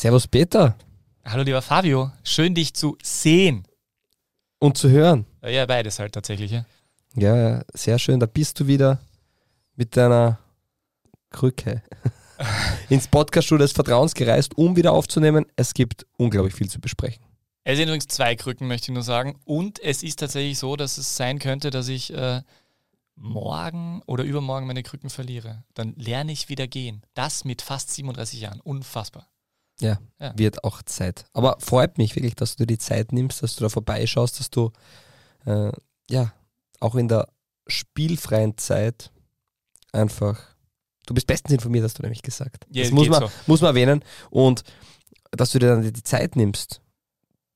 Servus Peter Hallo lieber Fabio, schön dich zu sehen. und zu hören. Ja, beides halt tatsächlich. Ja. Ja, sehr schön. Da bist du wieder mit deiner Krücke ins Podcaststudio des Vertrauens gereist, um wieder aufzunehmen. Es gibt unglaublich viel zu besprechen. Es sind übrigens zwei Krücken, möchte ich nur sagen. Und es ist tatsächlich so, dass es sein könnte, dass ich äh, morgen oder übermorgen meine Krücken verliere. Dann lerne ich wieder gehen. Das mit fast 37 Jahren. Unfassbar. Ja, Ja. wird auch Zeit. Aber freut mich wirklich, dass du dir die Zeit nimmst, dass du da vorbeischaust, dass du äh, ja auch in der spielfreien Zeit einfach. Du bist bestens informiert, hast du nämlich gesagt. Ja, das muss man, so. muss man erwähnen. Und dass du dir dann die Zeit nimmst,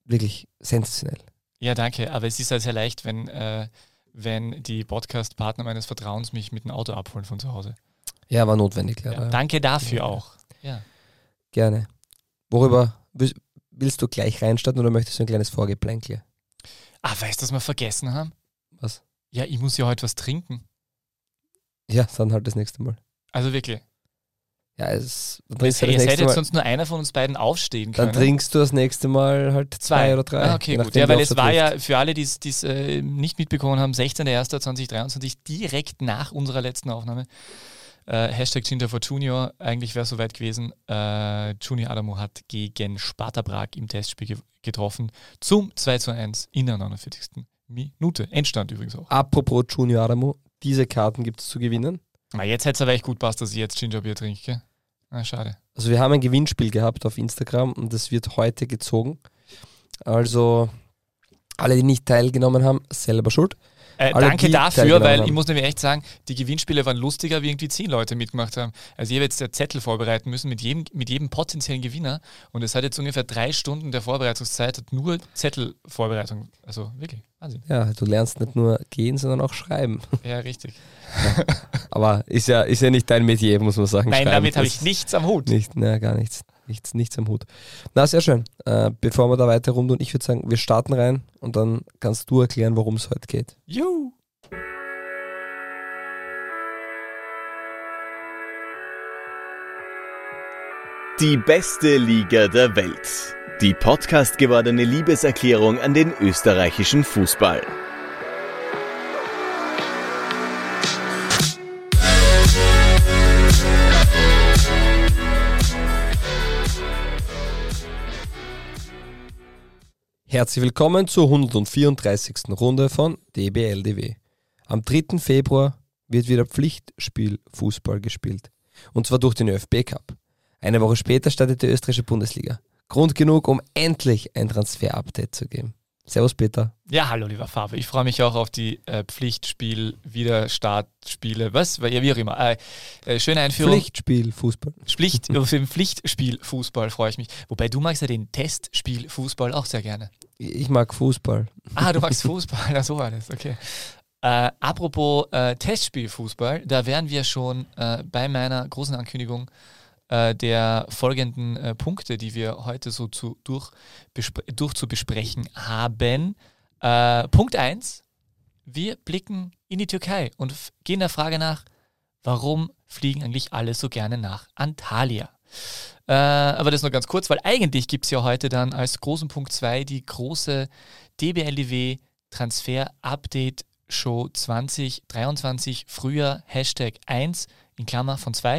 wirklich sensationell. Ja, danke. Aber es ist halt sehr leicht, wenn, äh, wenn die Podcast-Partner meines Vertrauens mich mit dem Auto abholen von zu Hause. Ja, war notwendig, Ja, leider. danke dafür Ja. auch. Ja. Gerne. Worüber willst, du gleich reinstarten oder möchtest du ein kleines Vorgeplänkel? Ah, weißt du, was wir vergessen haben? Was? Ja, ich muss ja heute was trinken. Ja, dann halt das nächste Mal. Also wirklich. Ja, es, dann trinkst du das nächste hätte Mal. sonst nur einer von uns beiden aufstehen können. Dann trinkst du das nächste Mal halt zwei, oder drei. Ah, okay, gut. Ja, weil es war ja für alle, die es äh, nicht mitbekommen haben, 16.01.2023, direkt nach unserer letzten Aufnahme. Äh, Hashtag Ginger for Junior, eigentlich wäre es soweit gewesen. Äh, Junior Adamo hat gegen Sparta Prag im Testspiel ge getroffen zum 2 zu 1 in der 49. Minute. Endstand übrigens auch. Apropos Junior Adamo, diese Karten gibt es zu gewinnen. Aber jetzt hätte es aber echt gut passt, dass ich jetzt Gingerbier trinke. gell? Ah, schade. Also wir haben ein Gewinnspiel gehabt auf Instagram und das wird heute gezogen. Also alle, die nicht teilgenommen haben, selber schuld. Äh, danke dafür, teilgenommen weil haben. ich muss nämlich echt sagen, die Gewinnspiele waren lustiger, wie irgendwie zehn Leute mitgemacht haben. Also ich habe jetzt der Zettel vorbereiten müssen mit jedem, mit jedem potenziellen Gewinner und es hat jetzt ungefähr drei Stunden der Vorbereitungszeit, hat nur Zettelvorbereitung. Also wirklich, Wahnsinn. Ja, du lernst nicht nur gehen, sondern auch schreiben. Ja, richtig. Aber ist ja, ist ja nicht dein Metier, muss man sagen. Nein, Schreiben damit habe ich nichts am Hut. Nicht, na, gar nichts. Nichts, nichts am Hut. Na, sehr schön. Äh, bevor wir da weiter rumtun, ich würde sagen, wir starten rein und dann kannst du erklären, worum es heute geht. Juhu. Die beste Liga der Welt. Die Podcast gewordene Liebeserklärung an den österreichischen Fußball. Herzlich willkommen zur 134. Runde von DBLDW. Am 3. Februar wird wieder Pflichtspiel Fußball gespielt. Und zwar durch den ÖFB Cup. Eine Woche später startet die österreichische Bundesliga. Grund genug, um endlich ein Transfer-Update zu geben. Servus Peter. Ja, hallo lieber Fabio. Ich freue mich auch auf die äh, Pflichtspiel, Wiederstartspiele, was? Ja, wie auch immer. Äh, äh, schöne Einführung. Pflichtspiel Fußball. Pflicht, auf den Pflichtspiel Fußball freue ich mich. Wobei du magst ja den Testspiel Fußball auch sehr gerne. Ich mag Fußball. Ah, du magst Fußball, na so war das, okay. Äh, apropos äh, Testspiel Fußball, da wären wir schon äh, bei meiner großen Ankündigung äh, der folgenden äh, Punkte, die wir heute so zu, durch, durch zu besprechen haben. Äh, Punkt 1, wir blicken in die Türkei und gehen der Frage nach, warum fliegen eigentlich alle so gerne nach Antalya? Äh, aber das nur ganz kurz, weil eigentlich gibt es ja heute dann als großen Punkt 2 die große DBLDW Transfer Update Show 2023 Frühjahr Hashtag 1 in Klammer von 2,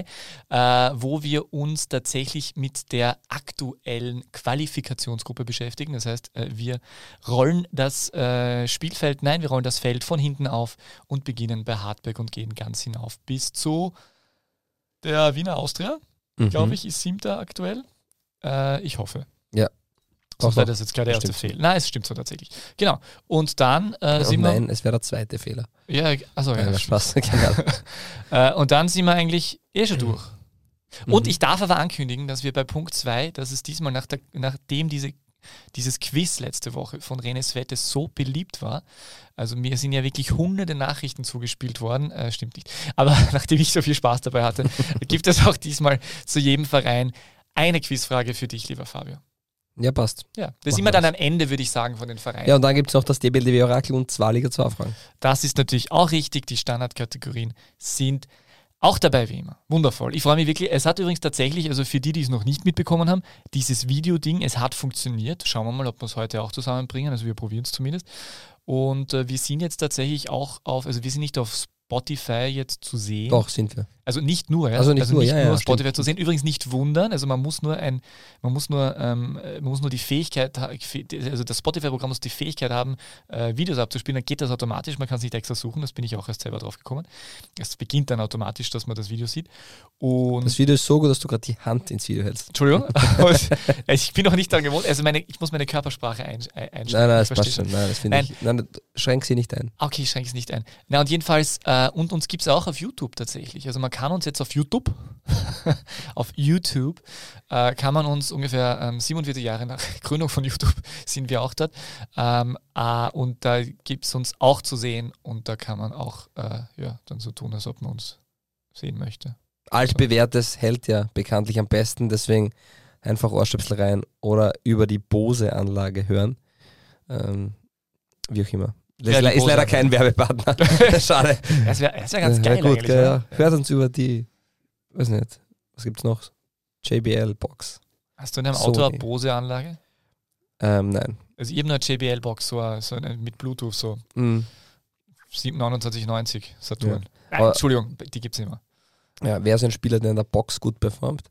äh, wo wir uns tatsächlich mit der aktuellen Qualifikationsgruppe beschäftigen. Das heißt, äh, wir rollen das äh, Spielfeld, nein, wir rollen das Feld von hinten auf und beginnen bei Hartberg und gehen ganz hinauf bis zu der Wiener Austria Mhm. glaube ich, ist siebter aktuell. Äh, ich hoffe. Ja. Doch, wäre doch. das jetzt klar der erste. Fehler. Nein, es stimmt so tatsächlich. Genau. Und dann äh, sind wir. nein, es wäre der zweite Fehler. Ja, also ja. Nein, Spaß. Genau. Äh, und dann sind wir eigentlich eh schon durch. Und Mhm. ich darf aber ankündigen, dass wir bei Punkt 2, dass es diesmal nach der, nachdem diese, dieses Quiz letzte Woche von René Svette so beliebt war, also mir sind ja wirklich hunderte Nachrichten zugespielt worden, äh, stimmt nicht, aber nachdem ich so viel Spaß dabei hatte, gibt es auch diesmal zu jedem Verein eine Quizfrage für dich, lieber Fabio. Ja, passt. Ja, das ist immer wir dann am Ende, würde ich sagen, von den Vereinen. Ja, und dann gibt es noch das DBLDW Orakel und zwei Liga 2 Fragen. Das ist natürlich auch richtig. Die Standardkategorien sind Auch dabei wie immer. Wundervoll. Ich freue mich wirklich. Es hat übrigens tatsächlich, also für die, die es noch nicht mitbekommen haben, dieses Videoding, es hat funktioniert. Schauen wir mal, ob wir es heute auch zusammenbringen. Also wir probieren es zumindest. Und äh, wir sind jetzt tatsächlich auch auf, also wir sind nicht auf Spotify jetzt zu sehen. Doch, sind wir. Also nicht nur, ja? Also nicht nur, ja, ja, Spotify stimmt. zu sehen. Übrigens nicht wundern, also man muss nur ein, man muss nur, ähm, man muss nur die Fähigkeit, also das Spotify-Programm muss die Fähigkeit haben, äh, Videos abzuspielen, dann geht das automatisch, man kann es nicht extra suchen, das bin ich auch erst selber drauf gekommen. Es beginnt dann automatisch, dass man das Video sieht. Und Das Video ist so gut, dass du gerade die Hand ins Video hältst. Entschuldigung, ich bin noch nicht daran gewohnt, also meine, ich muss meine Körpersprache ein, ein, einschränken. Nein, nein, das passt schon. Nein, das finde ich. Nein, schränk sie nicht ein. Okay, ich schränke es nicht ein. Na und jedenfalls, äh, und uns gibt es auch auf YouTube tatsächlich. Also man kann uns jetzt auf YouTube, auf YouTube, äh, kann man uns ungefähr ähm, 47 Jahre nach Gründung von YouTube sind wir auch dort. Ähm, äh, und da gibt es uns auch zu sehen und da kann man auch äh, ja, dann so tun, als ob man uns sehen möchte. Altbewährtes hält ja bekanntlich am besten, deswegen einfach Ohrstöpsel rein oder über die Bose-Anlage hören. Ähm, wie auch immer. Das ist, ist leider kein Werbepartner. Schade. Das wäre wär ganz geil gut, eigentlich. gell, oder? ja. Hört uns über die, weiß nicht, was gibt's noch? JBL-Box. Hast du in deinem Auto eine Bose-Anlage? Ähm, nein. Also ich habe eine JBL-Box, so, so eine, mit Bluetooth, so Mhm. 2990 Saturn. Ja. Nein, Aber- Entschuldigung, die gibt es nicht mehr. Ja, wer ist ein Spieler, der in der Box gut performt?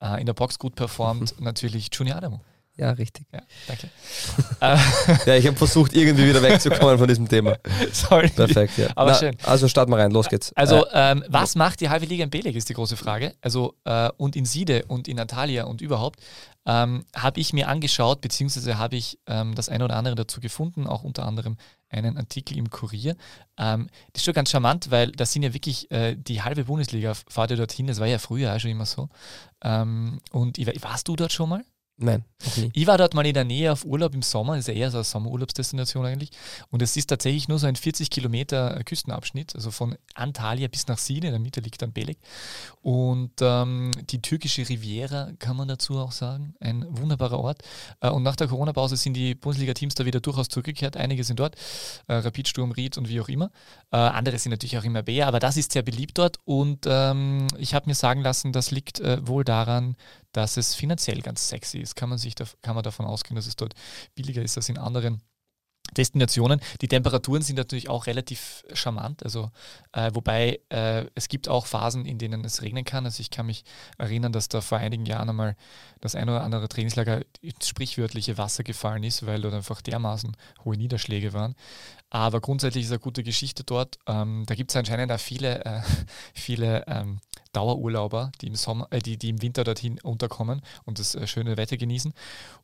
Äh, in der Box gut performt natürlich Junior Adamo. Ja, richtig. Ja, danke. Ja, ich habe versucht, irgendwie wieder wegzukommen von diesem Thema. sorry. Perfekt, ja. Aber schön. Also starten wir rein, los geht's. Also, Äh, ähm, was macht die halbe Liga in Beleg, ist die große Frage. Also, äh, und in Siede und in Antalya und überhaupt ähm, habe ich mir angeschaut, beziehungsweise habe ich ähm, das eine oder andere dazu gefunden, auch unter anderem einen Artikel im Kurier. Ähm, das ist schon ganz charmant, weil das sind ja wirklich äh, die halbe Bundesliga, fahrt ihr dorthin, das war ja früher auch schon immer so. Ähm, und warst du dort schon mal? Nein. Ich war dort mal in der Nähe auf Urlaub im Sommer, das ist ja eher so eine Sommerurlaubsdestination eigentlich. Und es ist tatsächlich nur so ein 40 Kilometer Küstenabschnitt, also von Antalya bis nach Side, in der Mitte liegt dann Beleg. Und ähm, die türkische Riviera kann man dazu auch sagen, ein wunderbarer Ort. Äh, und nach der Corona-Pause sind die Bundesliga-Teams da wieder durchaus zurückgekehrt. Einige sind dort, äh, Rapid, Sturm, Ried und wie auch immer. Äh, andere sind natürlich auch immer Bär, aber das ist sehr beliebt dort. Und ähm, ich habe mir sagen lassen, das liegt äh, wohl daran, dass es finanziell ganz sexy ist. Kann man, sich da, kann man davon ausgehen, dass es dort billiger ist als in anderen Destinationen. Die Temperaturen sind natürlich auch relativ charmant, also äh, wobei äh, es gibt auch Phasen, in denen es regnen kann. Also ich kann mich erinnern, dass da vor einigen Jahren einmal das ein oder andere Trainingslager ins sprichwörtliche Wasser gefallen ist, weil dort einfach dermaßen hohe Niederschläge waren. Aber grundsätzlich ist eine gute Geschichte dort. Ähm, da gibt es anscheinend auch viele, äh, viele ähm, Dauerurlauber, die im, Sommer, äh, die, die im Winter dorthin unterkommen und das äh, schöne Wetter genießen.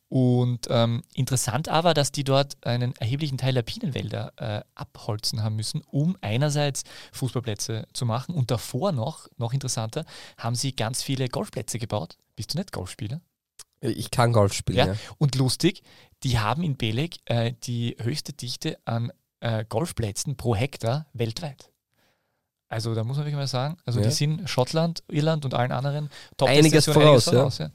Und ähm, interessant aber, dass die dort einen erheblichen Teil der Pinenwälder äh, abholzen haben müssen, um einerseits Fußballplätze zu machen und davor noch, noch interessanter, haben sie ganz viele Golfplätze gebaut. Bist du nicht Golfspieler? Ich kann Golf spielen, Ja. ja. Und lustig, die haben in Beleg äh, die höchste Dichte an äh, Golfplätzen pro Hektar weltweit. Also da muss man wirklich mal sagen, also Ja. die sind Schottland, Irland und allen anderen top Einiges voraus, ja. ja.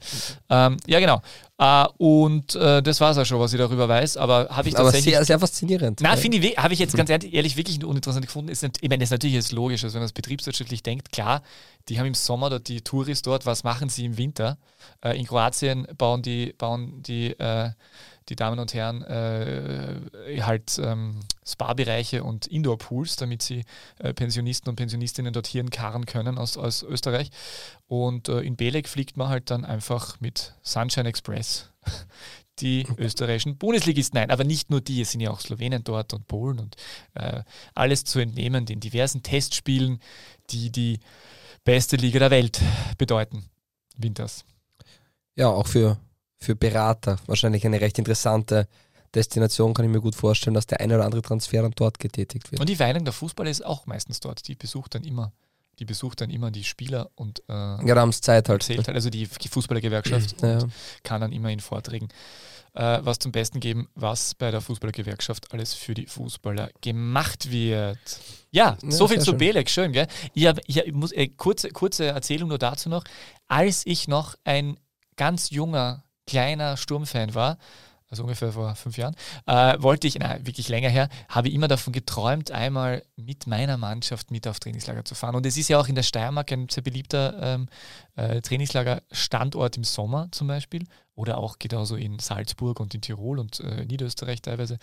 Ähm, ja, genau. Äh, und äh, das war es auch schon, was ich darüber weiß, aber habe ich Aber tatsächlich... sehr, sehr faszinierend. Na, finde ich, habe ich jetzt ganz ehrlich, ehrlich wirklich uninteressant gefunden. Ist, ich meine, das ist natürlich jetzt logisch, also wenn man es betriebswirtschaftlich denkt, klar, die haben im Sommer dort die Touris dort, was machen sie im Winter? Äh, in Kroatien bauen die, bauen die, äh, die Damen und Herren äh, halt ähm, Spa-Bereiche und Indoor-Pools, damit sie äh, Pensionisten und Pensionistinnen dorthin karren können aus, aus Österreich. Und äh, in Beleg fliegt man halt dann einfach mit Sunshine Express die österreichischen Bundesligisten ein. Aber nicht nur die, es sind ja auch Slowenen dort und Polen und äh, alles zu entnehmen den diversen Testspielen, die die beste Liga der Welt bedeuten. Winters. Ja, auch für, für Berater wahrscheinlich eine recht interessante Destination, kann ich mir gut vorstellen, dass der eine oder andere Transfer dann dort getätigt wird. Und die Weilung der Fußballer ist auch meistens dort. Die besucht dann immer, die besucht dann immer die Spieler und äh, Ja, da haben sie Zeit halt. erzählt halt, also die Fußballergewerkschaft Ja. kann dann immer in Vorträgen äh, was zum Besten geben, was bei der Fußballergewerkschaft alles für die Fußballer gemacht wird. Ja, Ja, so viel zu schön. Belek, schön, gell? Ich hab- ich muss, äh, kurze, kurze Erzählung nur dazu noch. Als ich noch ein ganz junger, kleiner Sturmfan war, also ungefähr vor fünf Jahren, äh, wollte ich, na, wirklich länger her, habe immer davon geträumt, einmal mit meiner Mannschaft mit auf Trainingslager zu fahren. Und es ist ja auch in der Steiermark ein sehr beliebter ähm, äh, Trainingslager-Standort im Sommer zum Beispiel oder auch genauso in Salzburg und in Tirol und äh, Niederösterreich teilweise,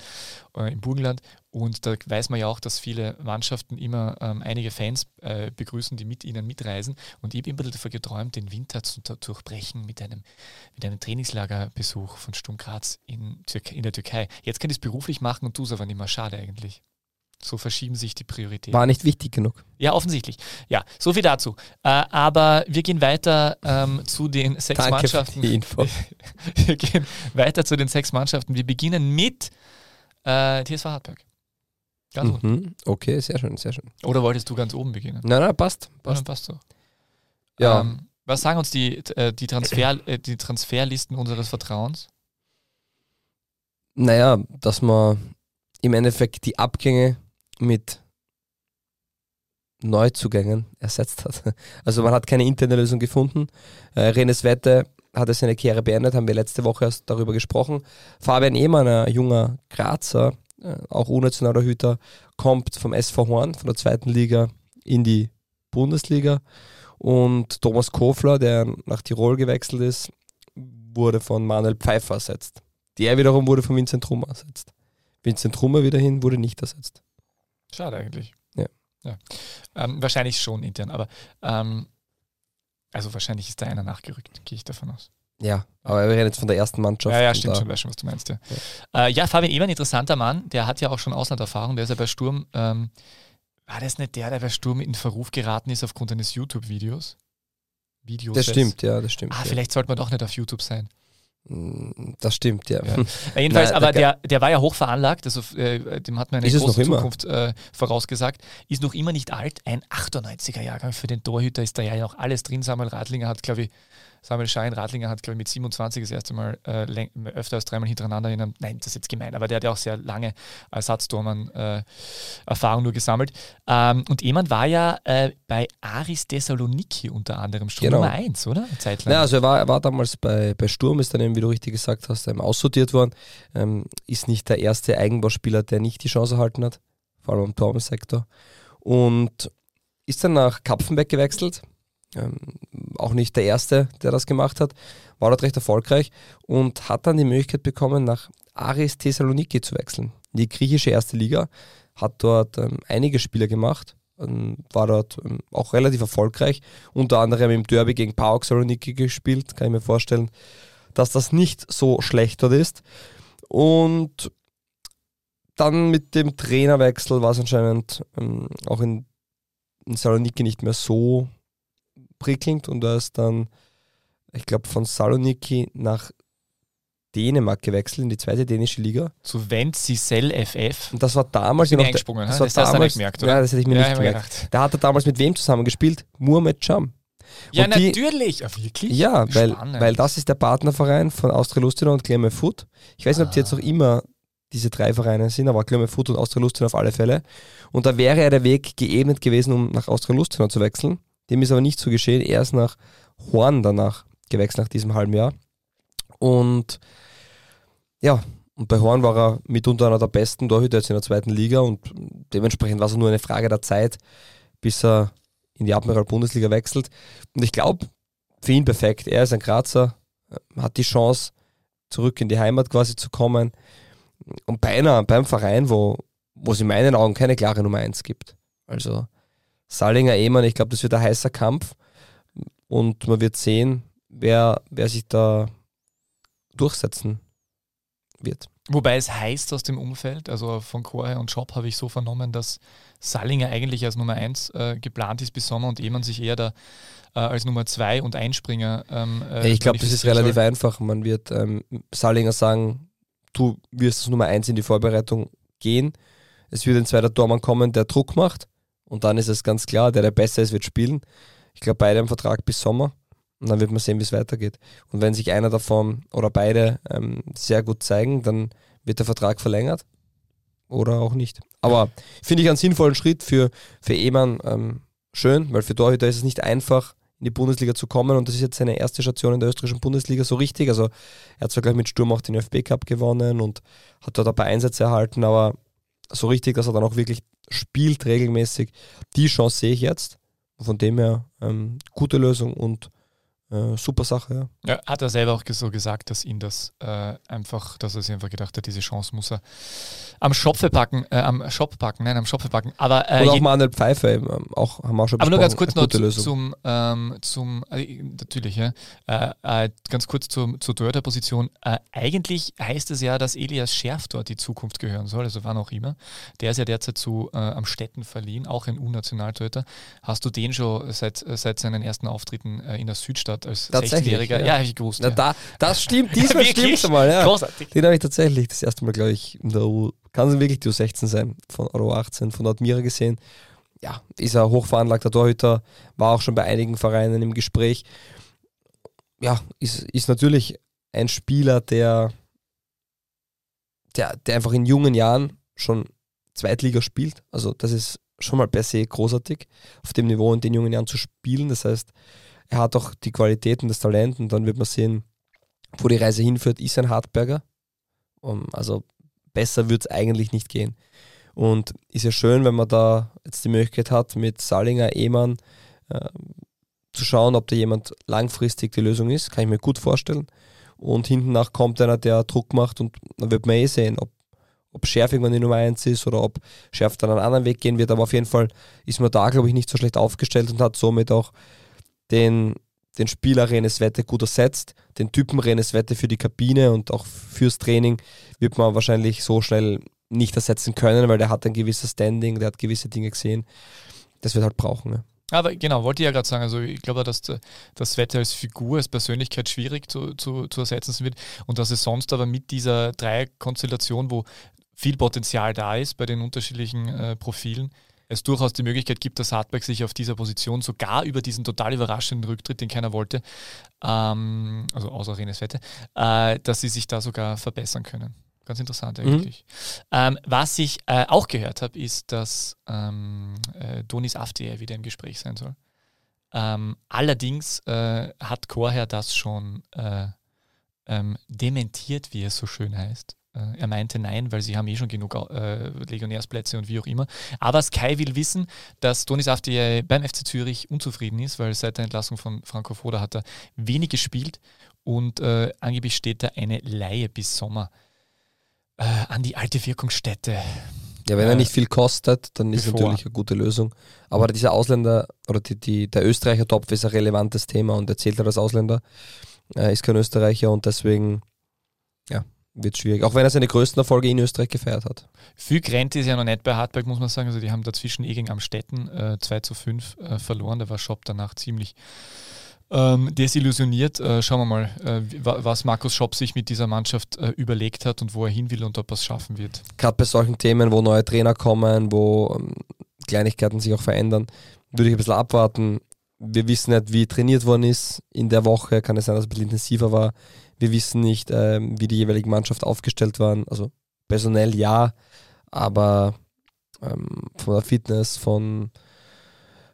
äh, im Burgenland. Und da weiß man ja auch, dass viele Mannschaften immer ähm, einige Fans äh, begrüßen, die mit ihnen mitreisen. Und ich habe immer davon geträumt, den Winter zu durchbrechen mit einem, mit einem Trainingslagerbesuch von Sturm Graz in, in der Türkei. Jetzt kann ich es beruflich machen und tue es aber nicht mehr. Schade eigentlich. So verschieben sich die Prioritäten. War nicht wichtig genug. Ja, offensichtlich. Ja, so viel dazu. Äh, aber wir gehen weiter ähm, zu den sechs Danke Mannschaften. Für die Info. wir gehen weiter zu den sechs Mannschaften. Wir beginnen mit äh, TSV Hartberg. Ganz mhm. Okay, sehr schön, sehr schön. Oder wolltest du ganz oben beginnen? Nein, nein, passt. Passt, ja, passt so. Ja. Ähm, was sagen uns die, äh, die, Transfer, äh, die Transferlisten unseres Vertrauens? Naja, dass man im Endeffekt die Abgänge mit Neuzugängen ersetzt hat. Also man hat keine interne Lösung gefunden. Äh, Renes Wette hat seine Karriere beendet, haben wir letzte Woche erst darüber gesprochen. Fabian Ehmann, ein junger Grazer, äh, auch unnationaler Hüter, kommt vom SV Horn, von der zweiten Liga in die Bundesliga. Und Thomas Kofler, der nach Tirol gewechselt ist, wurde von Manuel Pfeiffer ersetzt. Der wiederum wurde von Vincent Trummer ersetzt. Vincent Trummer wiederhin wurde nicht ersetzt. Schade eigentlich. Ja. ja. Ähm, wahrscheinlich schon intern, aber ähm, also wahrscheinlich ist da einer nachgerückt, gehe ich davon aus. Ja, aber wir reden jetzt von der ersten Mannschaft. Ja, ja, stimmt schon, weiß schon, was du meinst. Ja, ja. Äh, ja Fabian Eber, ein interessanter Mann, der hat ja auch schon Auslanderfahrung, der ist ja bei Sturm, ähm, war das nicht der, der bei Sturm in Verruf geraten ist aufgrund eines YouTube-Videos? Videos. Das stimmt, ja, das stimmt. Ah, ja. vielleicht sollte man doch nicht auf YouTube sein. Das stimmt, ja. ja. Jedenfalls, Nein, aber der, der war ja hoch veranlagt, also äh, dem hat man eine große Zukunft äh, vorausgesagt, ist noch immer nicht alt, ein 98er Jahrgang für den Torhüter ist da ja noch alles drin. Samuel Radlinger hat, glaube ich, Samuel Schein, Radlinger hat, glaube ich, mit 27 das erste Mal äh, öfter als dreimal hintereinander in einem, nein, das ist jetzt gemein, aber der hat ja auch sehr lange Ersatztormann äh, Erfahrung nur gesammelt. Ähm, und jemand war ja äh, bei Aris Thessaloniki unter anderem Sturm genau. Nummer 1, oder? Zeitlang. Ja, also er war, er war damals bei, bei Sturm, ist dann eben, wie du richtig gesagt hast, ähm, aussortiert worden. Ähm, ist nicht der erste Eigenbauspieler, der nicht die Chance erhalten hat, vor allem im Torbensektor. Und ist dann nach Kapfenbeck gewechselt, ähm, auch nicht der Erste, der das gemacht hat, war dort recht erfolgreich und hat dann die Möglichkeit bekommen, nach Aris Thessaloniki zu wechseln. Die griechische erste Liga, hat dort ähm, einige Spiele gemacht, ähm, war dort ähm, auch relativ erfolgreich, unter anderem im Derby gegen PAOK Saloniki gespielt, kann ich mir vorstellen, dass das nicht so schlecht dort ist. Und dann mit dem Trainerwechsel war es anscheinend ähm, auch in, in Saloniki nicht mehr so prickelnd und er ist dann, ich glaube, von Saloniki nach Dänemark gewechselt, in die zweite dänische Liga. Zu Wendzisel FF. Und das war damals noch. Eingesprungen, das, war das damals, hast du gemerkt, oder? Ja, das hätte ich mir ja, nicht gemerkt. Gedacht. Da hat er damals mit wem zusammengespielt? Muhammad Cham. Ja, die, natürlich. Ja, wirklich? Ja, weil, weil das ist der Partnerverein von Austria Lustenau und Cleme Foot. Ich weiß nicht, ob die jetzt noch immer diese drei Vereine sind, aber Cleme Foot und Austria Lustenau auf alle Fälle. Und da wäre ja der Weg geebnet gewesen, um nach Austria Lustenau zu wechseln. Dem ist aber nicht so geschehen. Er ist nach Horn danach gewechselt, nach diesem halben Jahr. Und ja, und bei Horn war er mitunter einer der besten Torhüter jetzt in der zweiten Liga und dementsprechend war es nur eine Frage der Zeit, bis er in die Admiral-Bundesliga wechselt. Und ich glaube, für ihn perfekt. Er ist ein Grazer, hat die Chance, zurück in die Heimat quasi zu kommen. Und bei einer, beim Verein, wo, wo es in meinen Augen keine klare Nummer 1 gibt. Also Salinger Ehmann, ich glaube, das wird ein heißer Kampf und man wird sehen, wer, wer sich da durchsetzen wird. Wobei es heißt aus dem Umfeld, also von Chore und Shop habe ich so vernommen, dass Salinger eigentlich als Nummer 1 äh, geplant ist bis Sommer und Ehmann sich eher da äh, als Nummer 2 und Einspringer. Ähm, äh, ich glaube, das ist relativ soll. einfach. Man wird ähm, Salinger sagen, du wirst als Nummer 1 in die Vorbereitung gehen. Es wird ein zweiter Tormann kommen, der Druck macht. Und dann ist es ganz klar, der, der besser ist, wird spielen. Ich glaube, beide haben Vertrag bis Sommer. Und dann wird man sehen, wie es weitergeht. Und wenn sich einer davon oder beide ähm, sehr gut zeigen, dann wird der Vertrag verlängert. Oder auch nicht. Aber finde ich einen sinnvollen Schritt für, für Ehemann ähm, schön, weil für Torhüter ist es nicht einfach, in die Bundesliga zu kommen und das ist jetzt seine erste Station in der österreichischen Bundesliga so richtig. Also er hat zwar gleich mit Sturm auch den ÖFB Cup gewonnen und hat dort ein paar Einsätze erhalten, aber so richtig, dass er dann auch wirklich spielt regelmäßig, die Chance sehe ich jetzt. Von dem her ähm, gute Lösung und äh, super Sache, ja. ja. Hat er selber auch so gesagt, dass ihn das äh, einfach, dass er sich einfach gedacht hat, diese Chance muss er am Schopfe packen, äh, am Shop packen, nein, am Schopfe packen. Aber, äh, Oder auch Manuel Pfeiffer, eben, ähm, auch, haben wir auch schon Aber nur ganz kurz noch zu, zum, ähm, zum äh, natürlich, ja, äh, ganz kurz zum, zur Torhüter-Position. eigentlich heißt es ja, dass Elias Scherf dort die Zukunft gehören soll, also wann auch immer. Der ist ja derzeit zu am Städten verliehen, auch ein U-Nationaltorhüter. Hast du den schon seit, seit seinen ersten Auftritten in der Südstadt hat als 16-Jähriger. Ja, ja habe ich gewusst. Na, ja. da, das stimmt, diesmal stimmt mal. Ja. Großartig. Den habe ich tatsächlich das erste Mal, glaube ich, in der U, kann es wirklich die U16 sein, von Euro 18, von Admira gesehen. Ja, ist er hochveranlagter Torhüter, war auch schon bei einigen Vereinen im Gespräch. Ja, ist, ist natürlich ein Spieler, der, der, der einfach in jungen Jahren schon Zweitliga spielt. Also das ist schon mal per se großartig, auf dem Niveau in den jungen Jahren zu spielen. Das heißt, er hat auch die Qualitäten, das Talent und dann wird man sehen, wo die Reise hinführt, ist ein Hartberger. Um, also besser wird es eigentlich nicht gehen. Und ist ja schön, wenn man da jetzt die Möglichkeit hat, mit Salinger, Ehmann äh, zu schauen, ob da jemand langfristig die Lösung ist. Kann ich mir gut vorstellen. Und hinten nach kommt einer, der Druck macht und dann wird man eh sehen, ob, ob Schärf irgendwann die Nummer 1 ist oder ob Schärf dann einen anderen Weg gehen wird. Aber auf jeden Fall ist man da, glaube ich, nicht so schlecht aufgestellt und hat somit auch den, den Spieler Renes Wette gut ersetzt. Den Typen Renes Wette für die Kabine und auch fürs Training wird man wahrscheinlich so schnell nicht ersetzen können, weil der hat ein gewisses Standing, der hat gewisse Dinge gesehen. Das wird halt brauchen. Ja. Aber genau, wollte ich ja gerade sagen, also ich glaube, dass das Wetter als Figur, als Persönlichkeit schwierig zu, zu, zu ersetzen wird und dass es sonst aber mit dieser Dreierkonstellation, wo viel Potenzial da ist bei den unterschiedlichen äh, Profilen, es durchaus die Möglichkeit gibt, dass Hartberg sich auf dieser Position sogar über diesen total überraschenden Rücktritt, den keiner wollte, ähm, also außer Renes Wette, äh, dass sie sich da sogar verbessern können. Ganz interessant eigentlich. Mhm. Ähm, was ich äh, auch gehört habe, ist, dass ähm, äh, Donis Afte wieder im Gespräch sein soll. Ähm, allerdings äh, hat Chorherr das schon äh, ähm, dementiert, wie es so schön heißt. Äh, er meinte nein, weil sie haben eh schon genug äh, Legionärsplätze und wie auch immer. Aber Sky will wissen, dass Toni Safti beim FC Zürich unzufrieden ist, weil seit der Entlassung von Franco Foda hat er wenig gespielt und äh, angeblich steht da eine Laie bis Sommer äh, an die alte Wirkungsstätte. Ja, wenn er äh, nicht viel kostet, dann ist bevor. natürlich eine gute Lösung. Aber dieser Ausländer oder die, die, der Österreicher Topf ist ein relevantes Thema und er zählt halt als Ausländer, er ist kein Österreicher und deswegen ja, wird schwierig. Auch wenn er seine größten Erfolge in Österreich gefeiert hat. Viel Grenze ist ja noch nicht bei Hartberg, muss man sagen. Also die haben dazwischen eh gegen Amstetten äh, 2 zu 5 äh, verloren. Da war Schopp danach ziemlich ähm, desillusioniert. Äh, schauen wir mal, äh, was Markus Schopp sich mit dieser Mannschaft äh, überlegt hat und wo er hin will und ob er es schaffen wird. Gerade bei solchen Themen, wo neue Trainer kommen, wo ähm, Kleinigkeiten sich auch verändern, würde ich ein bisschen abwarten. Wir wissen nicht, wie trainiert worden ist in der Woche. Kann es sein, dass es ein bisschen intensiver war wir wissen nicht, ähm, wie die jeweilige Mannschaft aufgestellt waren. Also personell ja, aber ähm, von der Fitness, von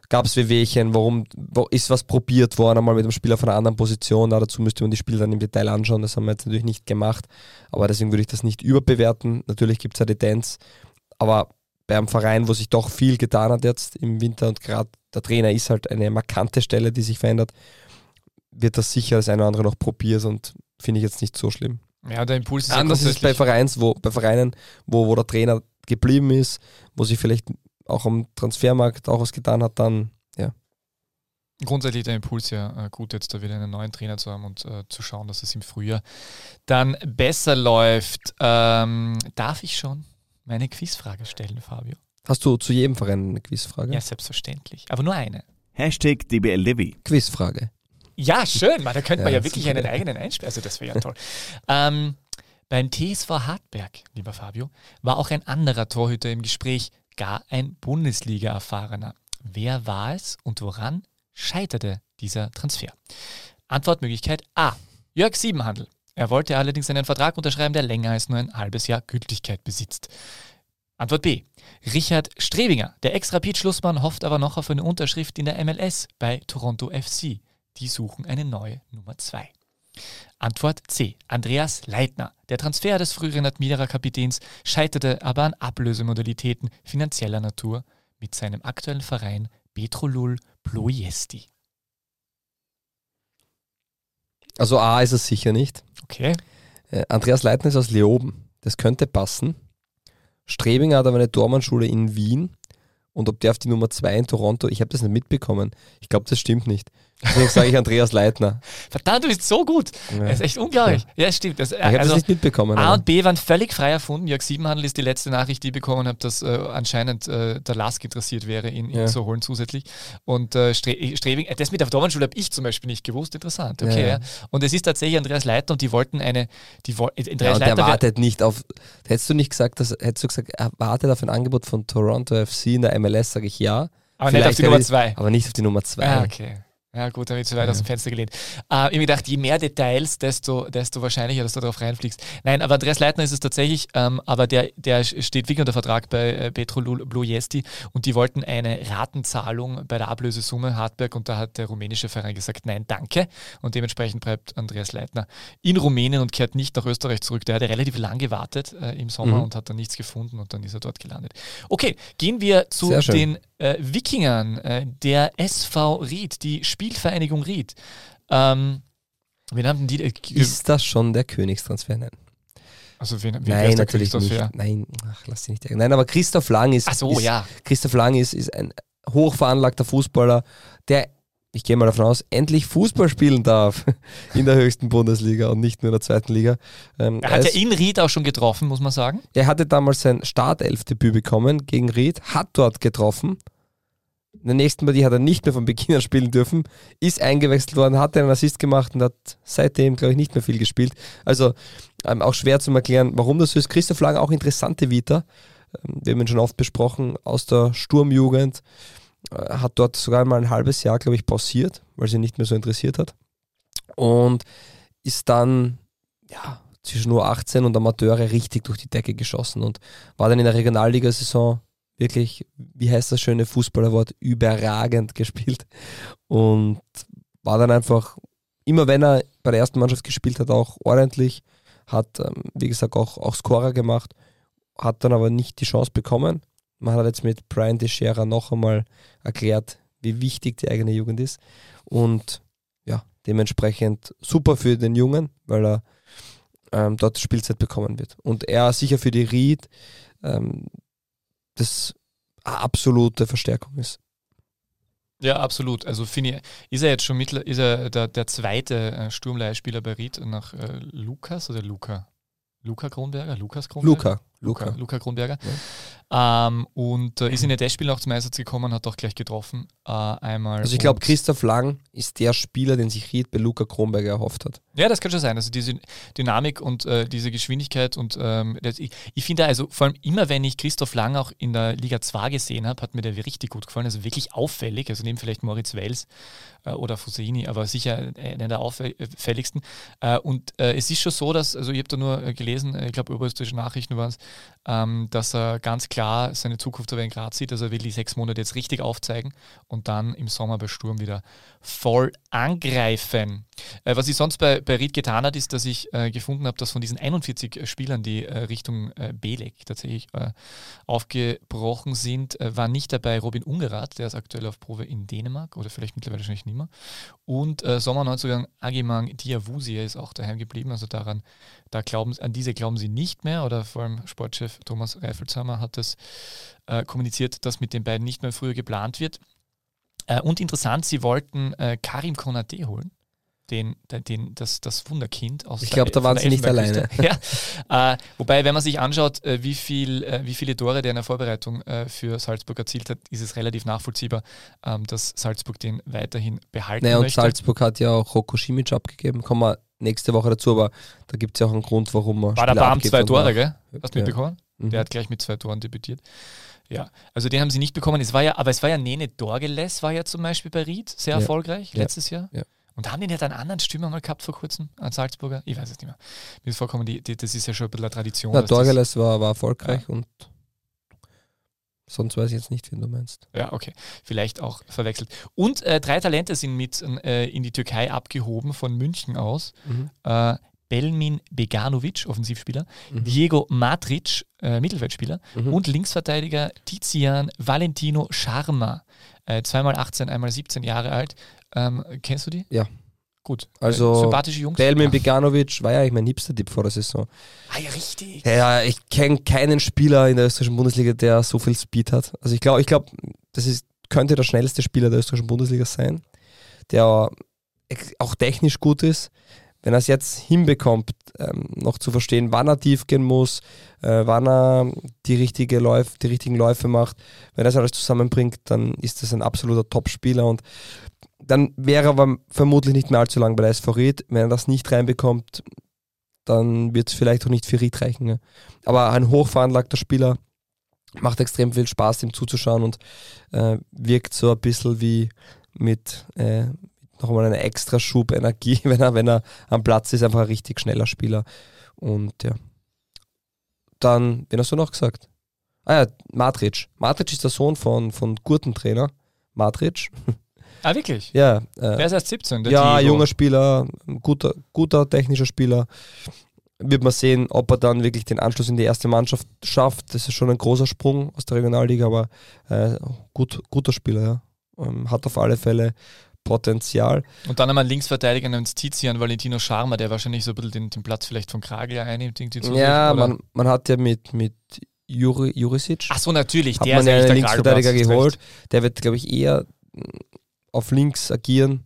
gab es Wehwehchen, warum wo ist was probiert worden, einmal mit einem Spieler von einer anderen Position. Ja, dazu müsste man die Spiele dann im Detail anschauen. Das haben wir jetzt natürlich nicht gemacht. Aber deswegen würde ich das nicht überbewerten. Natürlich gibt es eine Tendenz, aber bei einem Verein, wo sich doch viel getan hat jetzt im Winter und gerade der Trainer ist halt eine markante Stelle, die sich verändert, wird das sicher das eine oder andere noch probiert und finde ich jetzt nicht so schlimm. Ja, der Impuls ist Anders ja ist es bei, Vereins, wo, bei Vereinen, wo, wo der Trainer geblieben ist, wo sich vielleicht auch am Transfermarkt auch was getan hat, dann ja. Grundsätzlich der Impuls ja äh, gut, jetzt da wieder einen neuen Trainer zu haben und äh, zu schauen, dass es im Frühjahr dann besser läuft. Ähm, darf ich schon meine Quizfrage stellen, Fabio? Hast du zu jedem Verein eine Quizfrage? Ja, selbstverständlich. Aber nur eine. Hashtag DBLDW. Quizfrage. Ja, schön. Da könnte man ja, ja wirklich einen eigenen einspielen. Also das wäre ja toll. ähm, beim TSV Hartberg, lieber Fabio, war auch ein anderer Torhüter im Gespräch, gar ein Bundesliga-Erfahrener. Wer war es und woran scheiterte dieser Transfer? Antwortmöglichkeit A. Jörg Siebenhandel. Er wollte allerdings einen Vertrag unterschreiben, der länger als nur ein halbes Jahr Gültigkeit besitzt. Antwort B. Richard Strebinger. Der Ex-Rapid-Schlussmann hofft aber noch auf eine Unterschrift in der MLS bei Toronto FC. Die suchen eine neue Nummer 2. Antwort C. Andreas Leitner. Der Transfer des früheren Admira Kapitäns scheiterte aber an Ablösemodalitäten finanzieller Natur mit seinem aktuellen Verein Petrolul Ploiesti. Also A ist es sicher nicht. Okay. Äh, Andreas Leitner ist aus Leoben. Das könnte passen. Strebinger hat aber eine Tormannschule in Wien. Und ob der auf die Nummer 2 in Toronto, ich habe das nicht mitbekommen. Ich glaube, das stimmt nicht. Deswegen sage ich Andreas Leitner. Verdammt, du bist so gut. Ja. Das ist echt unglaublich. Ja, ja stimmt. Das, Ich habe also, das nicht mitbekommen. A und B waren völlig frei erfunden. Jörg Siebenhandel ist die letzte Nachricht, die ich bekommen habe, dass äh, anscheinend äh, der Lask interessiert wäre, ihn, ihn Ja. zu holen zusätzlich. Und äh, Stre Strebing, äh, das mit der Dormanschule habe ich zum Beispiel nicht gewusst. Interessant. Okay, Ja, ja, ja. Und es ist tatsächlich Andreas Leitner und die wollten eine, die äh, Ja, Andreas und der Leitner wär- wartet nicht auf. Hättest du nicht gesagt, dass, hättest du gesagt, er wartet auf ein Angebot von Toronto FC in der MLS, sage ich ja. aber nicht auf Vielleicht die Nummer hätte ich- zwei. Aber nicht auf die Nummer 2. Ah, okay. Ja, gut, ich zu weit aus dem Fenster gelehnt. Äh, ich habe mir gedacht, je mehr Details, desto, desto wahrscheinlicher, dass du darauf reinfliegst. Nein, aber Andreas Leitner ist es tatsächlich, ähm, aber der, der steht wirklich unter Vertrag bei äh, Petrolul Blojesti und die wollten eine Ratenzahlung bei der Ablösesumme Hartberg und da hat der rumänische Verein gesagt, nein, danke. Und dementsprechend bleibt Andreas Leitner in Rumänien und kehrt nicht nach Österreich zurück. Der hat ja relativ lang gewartet äh, im Sommer Mhm. und hat dann nichts gefunden und dann ist er dort gelandet. Okay, gehen wir zu den äh, Wikingern, äh, der SV Ried, die Spielvereinigung Ried. Ähm, wen haben die? Äh, Ist das schon der Königstransfer? Nein. also wen, wen Nein, natürlich nicht. Nein, ach, lass dich nicht. Nein, aber Christoph Lang ist, Ach so, ist, ja. Christoph Lang ist, ist ein hochveranlagter Fußballer, der, ich gehe mal davon aus, endlich Fußball spielen darf in der höchsten Bundesliga und nicht nur in der zweiten Liga. Ähm, Er hat ja ist- in Ried auch schon getroffen, muss man sagen. Er hatte damals sein Startelfdebüt bekommen gegen Ried, hat dort getroffen. In der nächsten Partie hat er nicht mehr von Beginn an spielen dürfen, ist eingewechselt worden, hat einen Assist gemacht und hat seitdem, glaube ich, nicht mehr viel gespielt. Also ähm, auch schwer zu erklären, warum das so ist. Christoph Lang auch interessante Vita. Ähm, wir haben ihn schon oft besprochen, aus der Sturmjugend. Äh, hat dort sogar mal ein halbes Jahr, glaube ich, pausiert, weil sie nicht mehr so interessiert hat. Und ist dann, ja, zwischen U18 und Amateure richtig durch die Decke geschossen und war dann in der Regionalligasaison wirklich, wie heißt das schöne Fußballerwort, überragend gespielt und war dann einfach, immer wenn er bei der ersten Mannschaft gespielt hat, auch ordentlich, hat, ähm, wie gesagt, auch, auch Scorer gemacht, hat dann aber nicht die Chance bekommen. Man hat jetzt mit Brian Deschera noch einmal erklärt, wie wichtig die eigene Jugend ist und ja, dementsprechend super für den Jungen, weil er ähm, dort Spielzeit bekommen wird. Und er sicher für die Ried ähm, das absolute Verstärkung ist. Ja, absolut. Also finde ich, ist er jetzt schon mittler, ist er der, der zweite äh, Sturmleihspieler bei Ried nach äh, Lukas oder Luca? Luca Kronberger? Lukas Kronberger? Luca, Luca, Luca. Luca Kronberger. Ähm, und äh, ist in den Testspielen auch zum Einsatz gekommen, hat auch gleich getroffen. Äh, einmal. Also ich glaube, Christoph Lang ist der Spieler, den sich Ried bei Luca Kronberger erhofft hat. Ja, das kann schon sein. Also diese Dynamik und äh, diese Geschwindigkeit und ähm, das, ich, ich finde also vor allem immer, wenn ich Christoph Lang auch in der Liga 2 gesehen habe, hat mir der richtig gut gefallen. Also wirklich auffällig. Also neben vielleicht Moritz Wels äh, oder Fusini, aber sicher einer der auffälligsten. Äh, und äh, es ist schon so, dass, also ich habe da nur äh, gelesen, äh, ich glaube, oberösterreichische Nachrichten waren es, ähm, dass er ganz klar seine Zukunft aber in Graz sieht. Also er will die sechs Monate jetzt richtig aufzeigen und dann im Sommer bei Sturm wieder voll angreifen. Äh, was ich sonst bei, bei Ried getan hat, ist, dass ich äh, gefunden habe, dass von diesen 41 Spielern, die äh, Richtung äh, Belek tatsächlich äh, aufgebrochen sind, äh, war nicht dabei Robin Ungerath, der ist aktuell auf Probe in Dänemark oder vielleicht mittlerweile schon nicht mehr. Und äh, Sommerneuzugang Agimang Diawusi ist auch daheim geblieben. Also daran, da glauben, an diese glauben sie nicht mehr oder vor allem Sportchef Thomas Reifelshammer hat das äh, kommuniziert, dass mit den beiden nicht mehr früher geplant wird. Äh, und interessant, sie wollten äh, Karim Konate holen. Den, den, das, das Wunderkind aus Ich glaube, da waren sie nicht Elfenbeinküste. Ja. Äh, wobei, wenn man sich anschaut, äh, wie, viel, äh, wie viele Tore der in der Vorbereitung äh, für Salzburg erzielt hat, ist es relativ nachvollziehbar, ähm, dass Salzburg den weiterhin behalten Naja, und möchte. Salzburg hat ja auch Roko Simic abgegeben. Kommen wir nächste Woche dazu, aber da gibt es ja auch einen Grund, warum er War der Bam abgibt zwei Tore, gell? Hast du Ja. mitbekommen? Mhm. Der hat gleich mit zwei Toren debütiert. Ja, also den haben sie nicht bekommen. Es war ja, aber es war ja Nene Dorgeles, war ja zum Beispiel bei Ried sehr Ja. erfolgreich Ja. letztes Jahr. Ja. Und haben die nicht einen anderen Stürmer mal gehabt vor kurzem, einen Salzburger? Ich weiß es nicht mehr. Mir ist vorkommen, die, die, das ist ja schon ein bisschen eine Tradition. Das- Dorgeles war, war erfolgreich und Sonst weiß ich jetzt nicht, wen du meinst. Ja, okay. Vielleicht auch verwechselt. Und äh, drei Talente sind mit äh, in die Türkei abgehoben von München aus. Mhm. Äh, Belmin Beganovic, Offensivspieler, Mhm. Diego Matric, äh, Mittelfeldspieler Mhm. und Linksverteidiger Tizian Valentino Sharma, äh, zweimal 18, einmal 17 Jahre alt. Ähm, kennst du die? Ja. Gut. Also, äh, sympathische Jungs. Belmin Beganovic war ja eigentlich mein liebster Tipp vor der Saison. Ah ja, richtig. Ja, ich kenne keinen Spieler in der österreichischen Bundesliga, der so viel Speed hat. Also ich glaube, ich glaube, das ist, könnte der schnellste Spieler der österreichischen Bundesliga sein, der auch technisch gut ist. Wenn er es jetzt hinbekommt, ähm, noch zu verstehen, wann er tief gehen muss, äh, wann er die, richtige Läuf, die richtigen Läufe macht, wenn er das alles zusammenbringt, dann ist das ein absoluter Top-Spieler und dann wäre er aber vermutlich nicht mehr allzu lang bei der SV Ried. Wenn er das nicht reinbekommt, dann wird es vielleicht auch nicht für Ried reichen. Ja. Aber ein hochveranlagter Spieler macht extrem viel Spaß, ihm zuzuschauen und äh, wirkt so ein bisschen wie mit äh, nochmal einer extra Schub Energie, wenn er, wenn er am Platz ist, einfach ein richtig schneller Spieler. Und ja. Dann, wen hast du noch gesagt? Ah ja, Matric. Matric ist der Sohn von, von Gurtentrainer. Matric. Ah, wirklich? Ja, Der äh, ist erst 17. Der ja Diego. junger Spieler, guter, guter technischer Spieler. Wird man sehen, ob er dann wirklich den Anschluss in die erste Mannschaft schafft. Das ist schon ein großer Sprung aus der Regionalliga, aber äh, gut, guter Spieler, ja. Ähm, hat auf alle Fälle Potenzial. Und dann haben wir einen Linksverteidiger namens Tizian Valentino Sharma, der wahrscheinlich so ein bisschen den, den Platz vielleicht von Kragel einnimmt. Ja, man, man hat ja mit, mit Juri, Jurisic Ach so, natürlich. hat der man ist ja einen der Linksverteidiger geholt. recht. Der wird, glaube ich, eher mh, auf links agieren.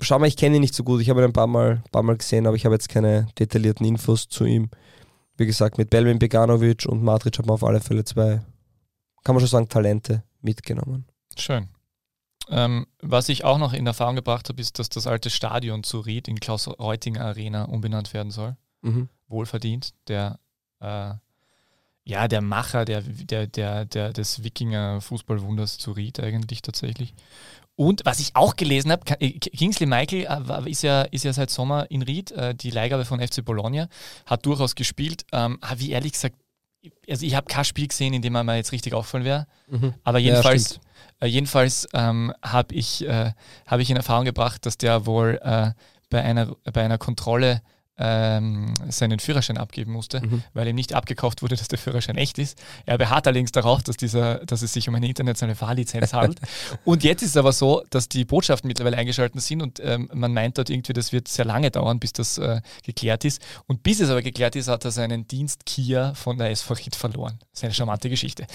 Schau mal, ich kenne ihn nicht so gut. Ich habe ihn ein paar Mal, paar mal gesehen, aber ich habe jetzt keine detaillierten Infos zu ihm. Wie gesagt, mit Belvin Beganovic und Matric hat man auf alle Fälle zwei, kann man schon sagen, Talente mitgenommen. Schön. Ähm, was ich auch noch in Erfahrung gebracht habe, ist, dass das alte Stadion zu Ried in Klaus-Reutinger Arena umbenannt werden soll. Mhm. Wohlverdient. Der, äh, ja, der Macher der, der, der, der, des Wikinger-Fußballwunders zu Ried eigentlich tatsächlich. Und was ich auch gelesen habe, äh, Kingsley Michael äh, ist ja, ist ja seit Sommer in Ried, äh, die Leihgabe von FC Bologna, hat durchaus gespielt. Ähm, habe ich ehrlich gesagt, also ich habe kein Spiel gesehen, in dem er mir jetzt richtig auffallen wäre. Mhm. Aber Ja, jedenfalls, stimmt. Äh, jedenfalls ähm, habe ich, äh, hab ich in Erfahrung gebracht, dass der wohl äh, bei, einer, bei einer Kontrolle ähm, seinen Führerschein abgeben musste, Mhm. weil ihm nicht abgekauft wurde, dass der Führerschein echt ist. Er beharrt allerdings darauf, dass, dieser, dass es sich um eine internationale Fahrlizenz handelt. und jetzt ist es aber so, dass die Botschaften mittlerweile eingeschaltet sind und ähm, man meint dort irgendwie, das wird sehr lange dauern, bis das äh, geklärt ist. Und bis es aber geklärt ist, hat er seinen Dienst Kia von der SV Ried verloren. Das ist eine charmante Geschichte.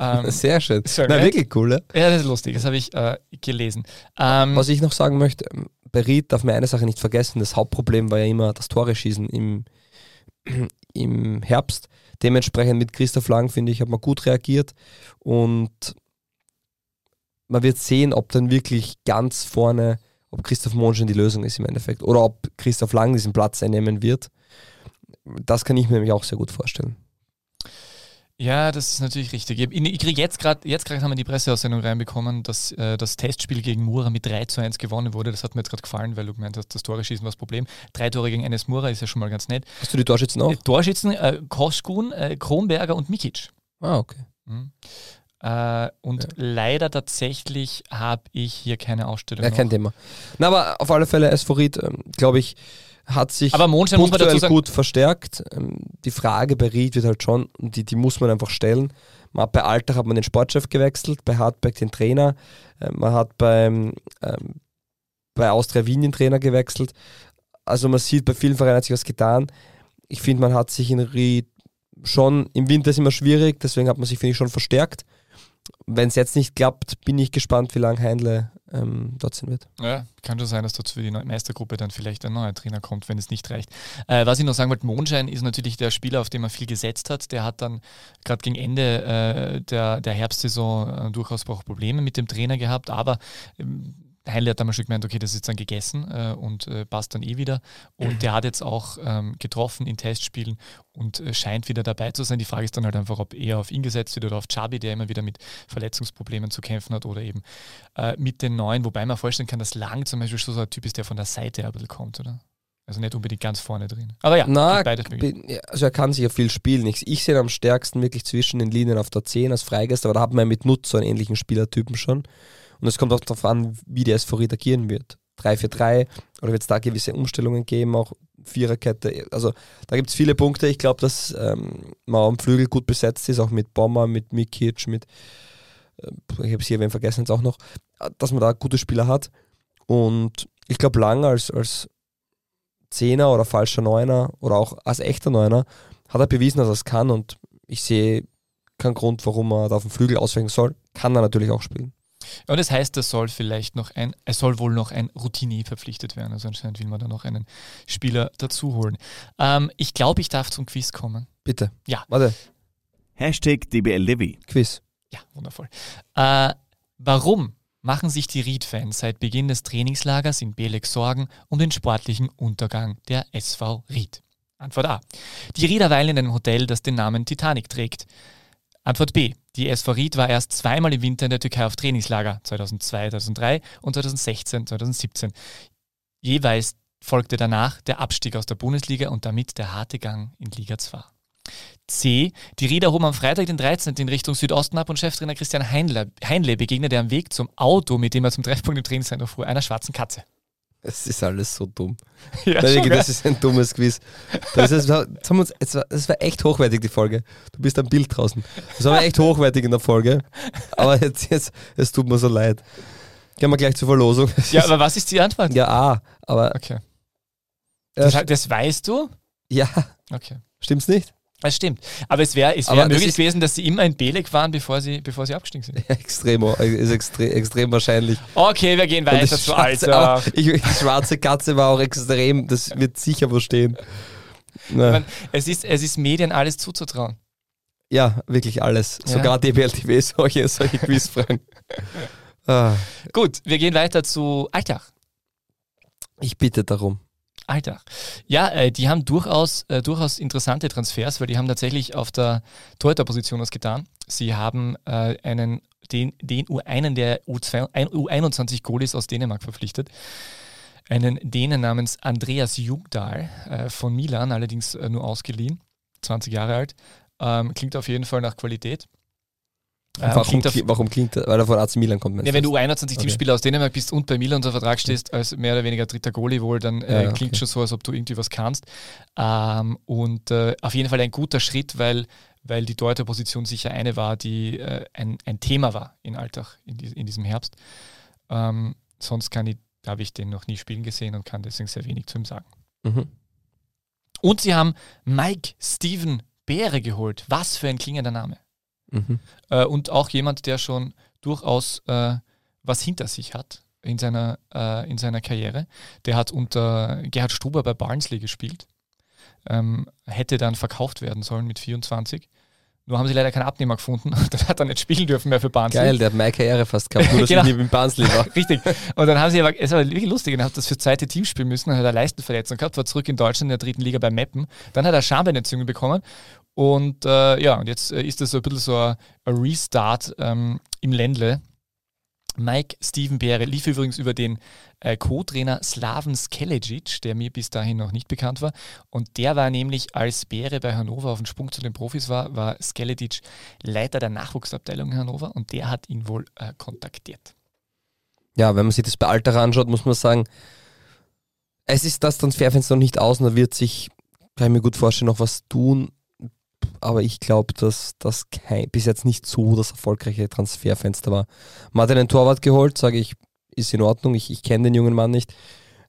Ähm, Sehr schön. Schön, Na, wirklich cool. Ja? ja, das ist lustig, das habe ich äh, gelesen. Ähm, Was ich noch sagen möchte, ähm, bei Ried darf man eine Sache nicht vergessen, das Hauptproblem war ja immer das Tore schießen im, im Herbst. Dementsprechend mit Christoph Lang, finde ich, hat man gut reagiert und man wird sehen, ob dann wirklich ganz vorne, ob Christoph Monschen die Lösung ist im Endeffekt oder ob Christoph Lang diesen Platz einnehmen wird. Das kann ich mir nämlich auch sehr gut vorstellen. Ja, das ist natürlich richtig. Ich, kriege jetzt gerade, jetzt gerade haben wir die Presseaussendung reinbekommen, dass äh, das Testspiel gegen Mura mit 3 zu 1 gewonnen wurde. Das hat mir jetzt gerade gefallen, weil du gemeint hast, das Tore schießen war das Problem. Drei Tore gegen eines Mura ist ja schon mal ganz nett. Hast du die Torschützen auch? Äh, Torschützen, äh, Koskun, äh, Kronberger und Mikic. Ah, okay. Mhm. Äh, und Ja. leider tatsächlich habe ich hier keine Ausstellung. Ja, kein noch. Thema. Na, aber auf alle Fälle, Ried, ähm, glaube ich, hat sich Aber Mondschein muss man dazu gut verstärkt. Ähm, Die Frage bei Ried wird halt schon, die, die muss man einfach stellen. Man hat bei Alltag hat man den Sportchef gewechselt, bei Hartberg den Trainer, äh, man hat beim, ähm, bei Austria Wien den Trainer gewechselt. Also man sieht, bei vielen Vereinen hat sich was getan. Ich finde, man hat sich in Ried schon, im Winter ist immer schwierig, deswegen hat man sich, finde ich, schon verstärkt. Wenn es jetzt nicht klappt, bin ich gespannt, wie lange Heinle ähm, dort sein wird. Ja, kann schon sein, dass dort für die Meistergruppe dann vielleicht ein neuer Trainer kommt, wenn es nicht reicht. Äh, was ich noch sagen wollte, Mondschein ist natürlich der Spieler, auf den man viel gesetzt hat. Der hat dann gerade gegen Ende äh, der, der Herbstsaison äh, durchaus auch Probleme mit dem Trainer gehabt, aber ähm, Heinle hat damals schon gemeint, okay, das ist dann gegessen äh, und äh, passt dann eh wieder. Und der hat jetzt auch ähm, getroffen in Testspielen und äh, scheint wieder dabei zu sein. Die Frage ist dann halt einfach, ob er auf ihn gesetzt wird oder auf Chabi, der immer wieder mit Verletzungsproblemen zu kämpfen hat oder eben äh, mit den Neuen, wobei man vorstellen kann, dass Lang zum Beispiel so ein Typ ist, der von der Seite ein bisschen kommt, oder? Also nicht unbedingt ganz vorne drin. Aber ja, Na, ja, also er kann sicher viel spielen. Ich, ich sehe ihn am stärksten wirklich zwischen den Linien auf der 10 als Freigeist, aber da hat man mit Nutz so einen ähnlichen Spielertypen schon. Und es kommt auch darauf an, wie der SV Ried agieren wird. 3-4-3 oder wird es da gewisse Umstellungen geben, auch Viererkette. Also da gibt es viele Punkte. Ich glaube, dass ähm, man am Flügel gut besetzt ist, auch mit Bomber, mit Mikic, mit äh, ich habe hier wen vergessen jetzt auch noch, dass man da gute Spieler hat. Und ich glaube, Lang als, als Zehner oder falscher Neuner oder auch als echter Neuner hat er bewiesen, dass er es kann und ich sehe keinen Grund, warum er da auf dem Flügel ausweichen soll. Kann er natürlich auch spielen. Und das heißt, es soll vielleicht noch ein, es soll wohl noch ein Routinier verpflichtet werden. Also anscheinend will man da noch einen Spieler dazu holen. Ähm, ich glaube, ich darf zum Quiz kommen. Bitte. Ja. Warte, Hashtag DBLDW. Quiz. Ja, wundervoll. Äh, warum machen sich die Ried-Fans seit Beginn des Trainingslagers in Belek Sorgen um den sportlichen Untergang der SV Ried? Antwort A. Die Rieder weilen in einem Hotel, das den Namen Titanic trägt. Antwort B. Die SV Ried war erst zweimal im Winter in der Türkei auf Trainingslager, 2002, 2003 und 2016, 2017. Jeweils folgte danach der Abstieg aus der Bundesliga und damit der harte Gang in Liga 2. C. Die Rieder hoben am Freitag, den 13. in Richtung Südosten ab und Cheftrainer Christian Heinle, Heinle begegnete am Weg zum Auto, mit dem er zum Treffpunkt im Trainingscenter fuhr, einer schwarzen Katze. Es ist alles so dumm. Ja, Nein, das ist ein dummes Quiz. Das, ist, das, haben uns, es, war, es war echt hochwertig, die Folge. Du bist am Bild draußen. Das war echt hochwertig in der Folge. Aber jetzt, jetzt es tut mir so leid. Gehen wir gleich zur Verlosung. Ja, aber was ist die Antwort? ja, A. Aber Okay. Das, das weißt du? ja, Okay. stimmt's nicht? Das stimmt. Aber es wäre es wär möglich gewesen, dass sie immer in Belek waren, bevor sie, bevor sie abgestiegen sind. Extrem, ist extrem, extrem wahrscheinlich. Okay, wir gehen weiter zu Alter. ich, die schwarze Katze war auch extrem, das wird sicher wo stehen. Man, es, ist, es ist Medien alles zuzutrauen. ja, wirklich alles. Ja. Sogar DBLTV solche, solche Quizfragen. ah, Gut, wir gehen weiter zu Alltag. ich bitte darum. Alltag. Ja, äh, die haben durchaus, äh, durchaus interessante Transfers, weil die haben tatsächlich auf der Torhüterposition was getan. Sie haben äh, einen, den, den U, einen der U2, ein, U21 Goalies aus Dänemark verpflichtet. Einen Dänen namens Andreas Jungdahl äh, von Milan, allerdings äh, nur ausgeliehen, 20 Jahre alt. Ähm, klingt auf jeden Fall nach Qualität. Ähm, warum, klingt auf, warum klingt das? Weil er von AC Milan kommt. ja, wenn du? du U21-Teamspieler aus Dänemark bist und bei Milan unter Vertrag stehst, als mehr oder weniger dritter Goalie wohl, dann äh, Ja, klingt okay. schon so, als ob du irgendwie was kannst. Ähm, und äh, auf jeden Fall ein guter Schritt, weil, weil die Torhüterposition sicher eine war, die äh, ein, ein Thema war in Alltag in, die, in diesem Herbst. Ähm, sonst kann ich, habe ich den noch nie spielen gesehen und kann deswegen sehr wenig zu ihm sagen. Mhm. Und sie haben Mike Steven Beere geholt. Was für ein klingender Name. Mhm. Äh, und auch jemand, der schon durchaus äh, was hinter sich hat in seiner, äh, in seiner Karriere. Der hat unter Gerhard Struber bei Barnsley gespielt, ähm, hätte dann verkauft werden sollen mit 24. Nur haben sie leider keinen Abnehmer gefunden. Dann hat er nicht spielen dürfen mehr für Barnsley. Geil, der hat meine Karriere fast gehabt, nur dass Genau. ich im Barnsley war. Richtig. Und dann haben sie aber, es war wirklich lustig, er hat das für zweite Team spielen müssen, dann hat er Leistenverletzung gehabt, war zurück in Deutschland in der dritten Liga bei Meppen. Dann hat er Schambeinentzündung bekommen. Und äh, ja, und jetzt äh, ist das so ein bisschen so ein, Restart ähm, im Ländle. Mike Steven Beere lief übrigens über den äh, Co-Trainer Slaven Skelecic, der mir bis dahin noch nicht bekannt war. Und der war nämlich, als Beere bei Hannover auf dem Sprung zu den Profis war, war Skelecic Leiter der Nachwuchsabteilung in Hannover und der hat ihn wohl äh, kontaktiert. Ja, wenn man sich das bei Alter anschaut, muss man sagen, es ist das Transferfenster noch nicht aus und da wird sich, kann ich mir gut vorstellen, noch was tun. Aber ich glaube, dass das bis jetzt nicht so das erfolgreiche Transferfenster war. Man hat einen Torwart geholt, sage ich, ist in Ordnung. Ich, ich kenne den jungen Mann nicht.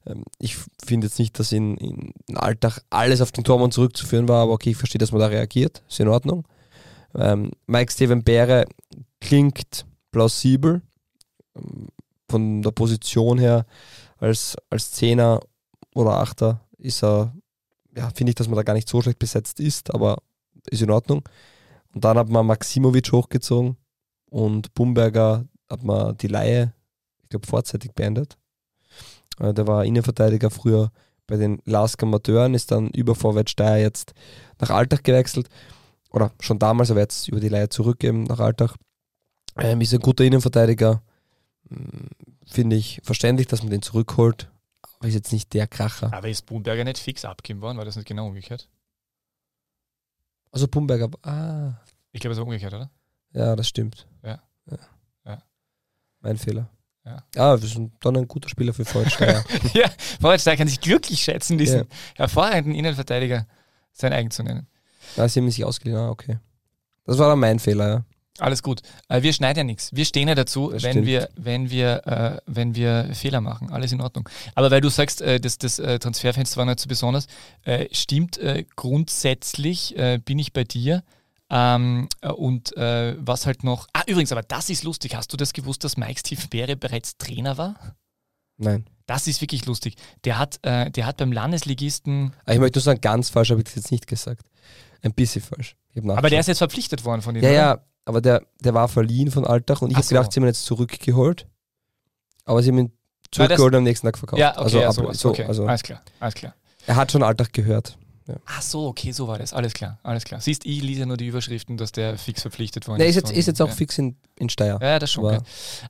Ähm, Ich finde jetzt nicht, dass in, in Alltag alles auf den Tormann zurückzuführen war, aber okay, ich verstehe, dass man da reagiert. Ist in Ordnung. Ähm, Mike Steven Beere klingt plausibel ähm, von der Position her als, als Zehner oder Achter ist er, ja, finde ich, dass man da gar nicht so schlecht besetzt ist, aber ist in Ordnung. Und dann hat man Maximovic hochgezogen und Bumberger hat man die Laie, ich glaube, vorzeitig beendet. Äh, Der war Innenverteidiger früher bei den Lasker Amateuren, ist dann über Vorwärts Steyr jetzt nach Alltag gewechselt. Oder schon damals, aber jetzt über die Laie zurückgeben nach Alltag. Ähm, ist ein guter Innenverteidiger. Hm, Finde ich verständlich, dass man den zurückholt. Aber ist jetzt nicht der Kracher. Aber ist Boomberger nicht fix abgegeben worden? War das nicht genau umgekehrt? Also Bumberger, ah, Ich glaube, es war umgekehrt, oder? ja, das stimmt. Ja. Ja. Mein Fehler. Ja. Ah, wir sind dann ein guter Spieler für Vorsteiger. ja, Vorwärtssteiger kann sich glücklich schätzen, diesen Ja. hervorragenden Innenverteidiger sein eigen zu nennen. ah, sie haben sich ausgeliehen, ah, okay. Das war dann mein Fehler, ja. Alles gut. Äh, wir schneiden ja nichts. Wir stehen ja dazu, wenn wir, wenn, wir, äh, wenn wir Fehler machen. Alles in Ordnung. Aber weil du sagst, äh, das, das äh, Transferfenster war nicht so besonders, äh, stimmt äh, grundsätzlich, bin ich bei dir. Ähm, äh, und was halt noch. Ah, übrigens, aber das ist lustig. Hast du das gewusst, dass Mike Stiefenberre bereits Trainer war? Nein. Das ist wirklich lustig. Der hat, äh, der hat beim Landesligisten. Aber ich möchte nur sagen, ganz falsch habe ich das jetzt nicht gesagt. Ein bisschen falsch. Aber der ist jetzt verpflichtet worden von denen. Ja, oder? ja, aber der, der war verliehen von Altach und ich habe so. gedacht, sie haben ihn jetzt zurückgeholt. Aber sie haben ihn zurückgeholt und am nächsten Tag verkauft. Ja, okay, also, ab- so, okay. also alles klar, alles klar. er hat schon Altach gehört. Ach so, okay, so war das. Alles klar, alles klar. Siehst, ich lese nur die Überschriften, dass der fix verpflichtet worden Der ist jetzt, ist jetzt auch ja. fix in, in Steyr. Ja, das schon. Aber- gell.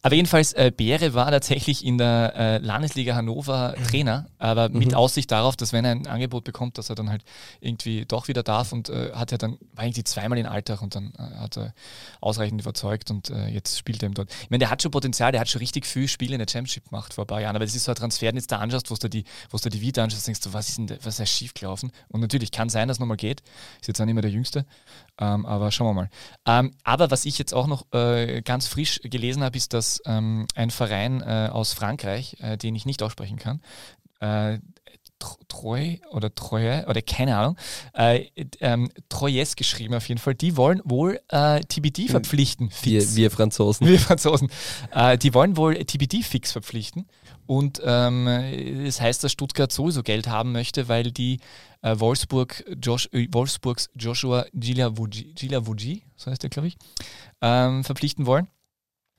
Aber jedenfalls, äh, Beere war tatsächlich in der äh, Landesliga Hannover Trainer, aber mit Mhm. Aussicht darauf, dass wenn er ein Angebot bekommt, dass er dann halt irgendwie doch wieder darf und äh, hat er dann, war irgendwie zweimal in Alltag und dann äh, hat er ausreichend überzeugt und äh, jetzt spielt er ihm dort. Ich meine, der hat schon Potenzial, der hat schon richtig viel Spiele in der Championship gemacht vor ein paar Jahren, aber das ist so ein Transfer, den jetzt da anschaust, wo du die, wo du die Vita anschaust, denkst du, was ist denn, was ist da schiefgelaufen? Und natürlich kann sein, dass es nochmal geht, ist jetzt auch nicht mehr der Jüngste, ähm, aber schauen wir mal. Ähm, aber was ich jetzt auch noch äh, ganz frisch gelesen habe, ist, dass ähm, ein Verein äh, aus Frankreich, äh, den ich nicht aussprechen kann, äh, Treu oder Treue oder keine Ahnung, äh, ähm, Troyes geschrieben auf jeden Fall, die wollen wohl äh, TBD verpflichten. Wir, fix. wir Franzosen. Wir Franzosen. Äh, die wollen wohl TBD fix verpflichten. Und ähm, das heißt, dass Stuttgart sowieso Geld haben möchte, weil die äh, Wolfsburg, Josh, äh, Wolfsburgs Joshua Gilavugi, so heißt der, glaube ich, ähm, verpflichten wollen.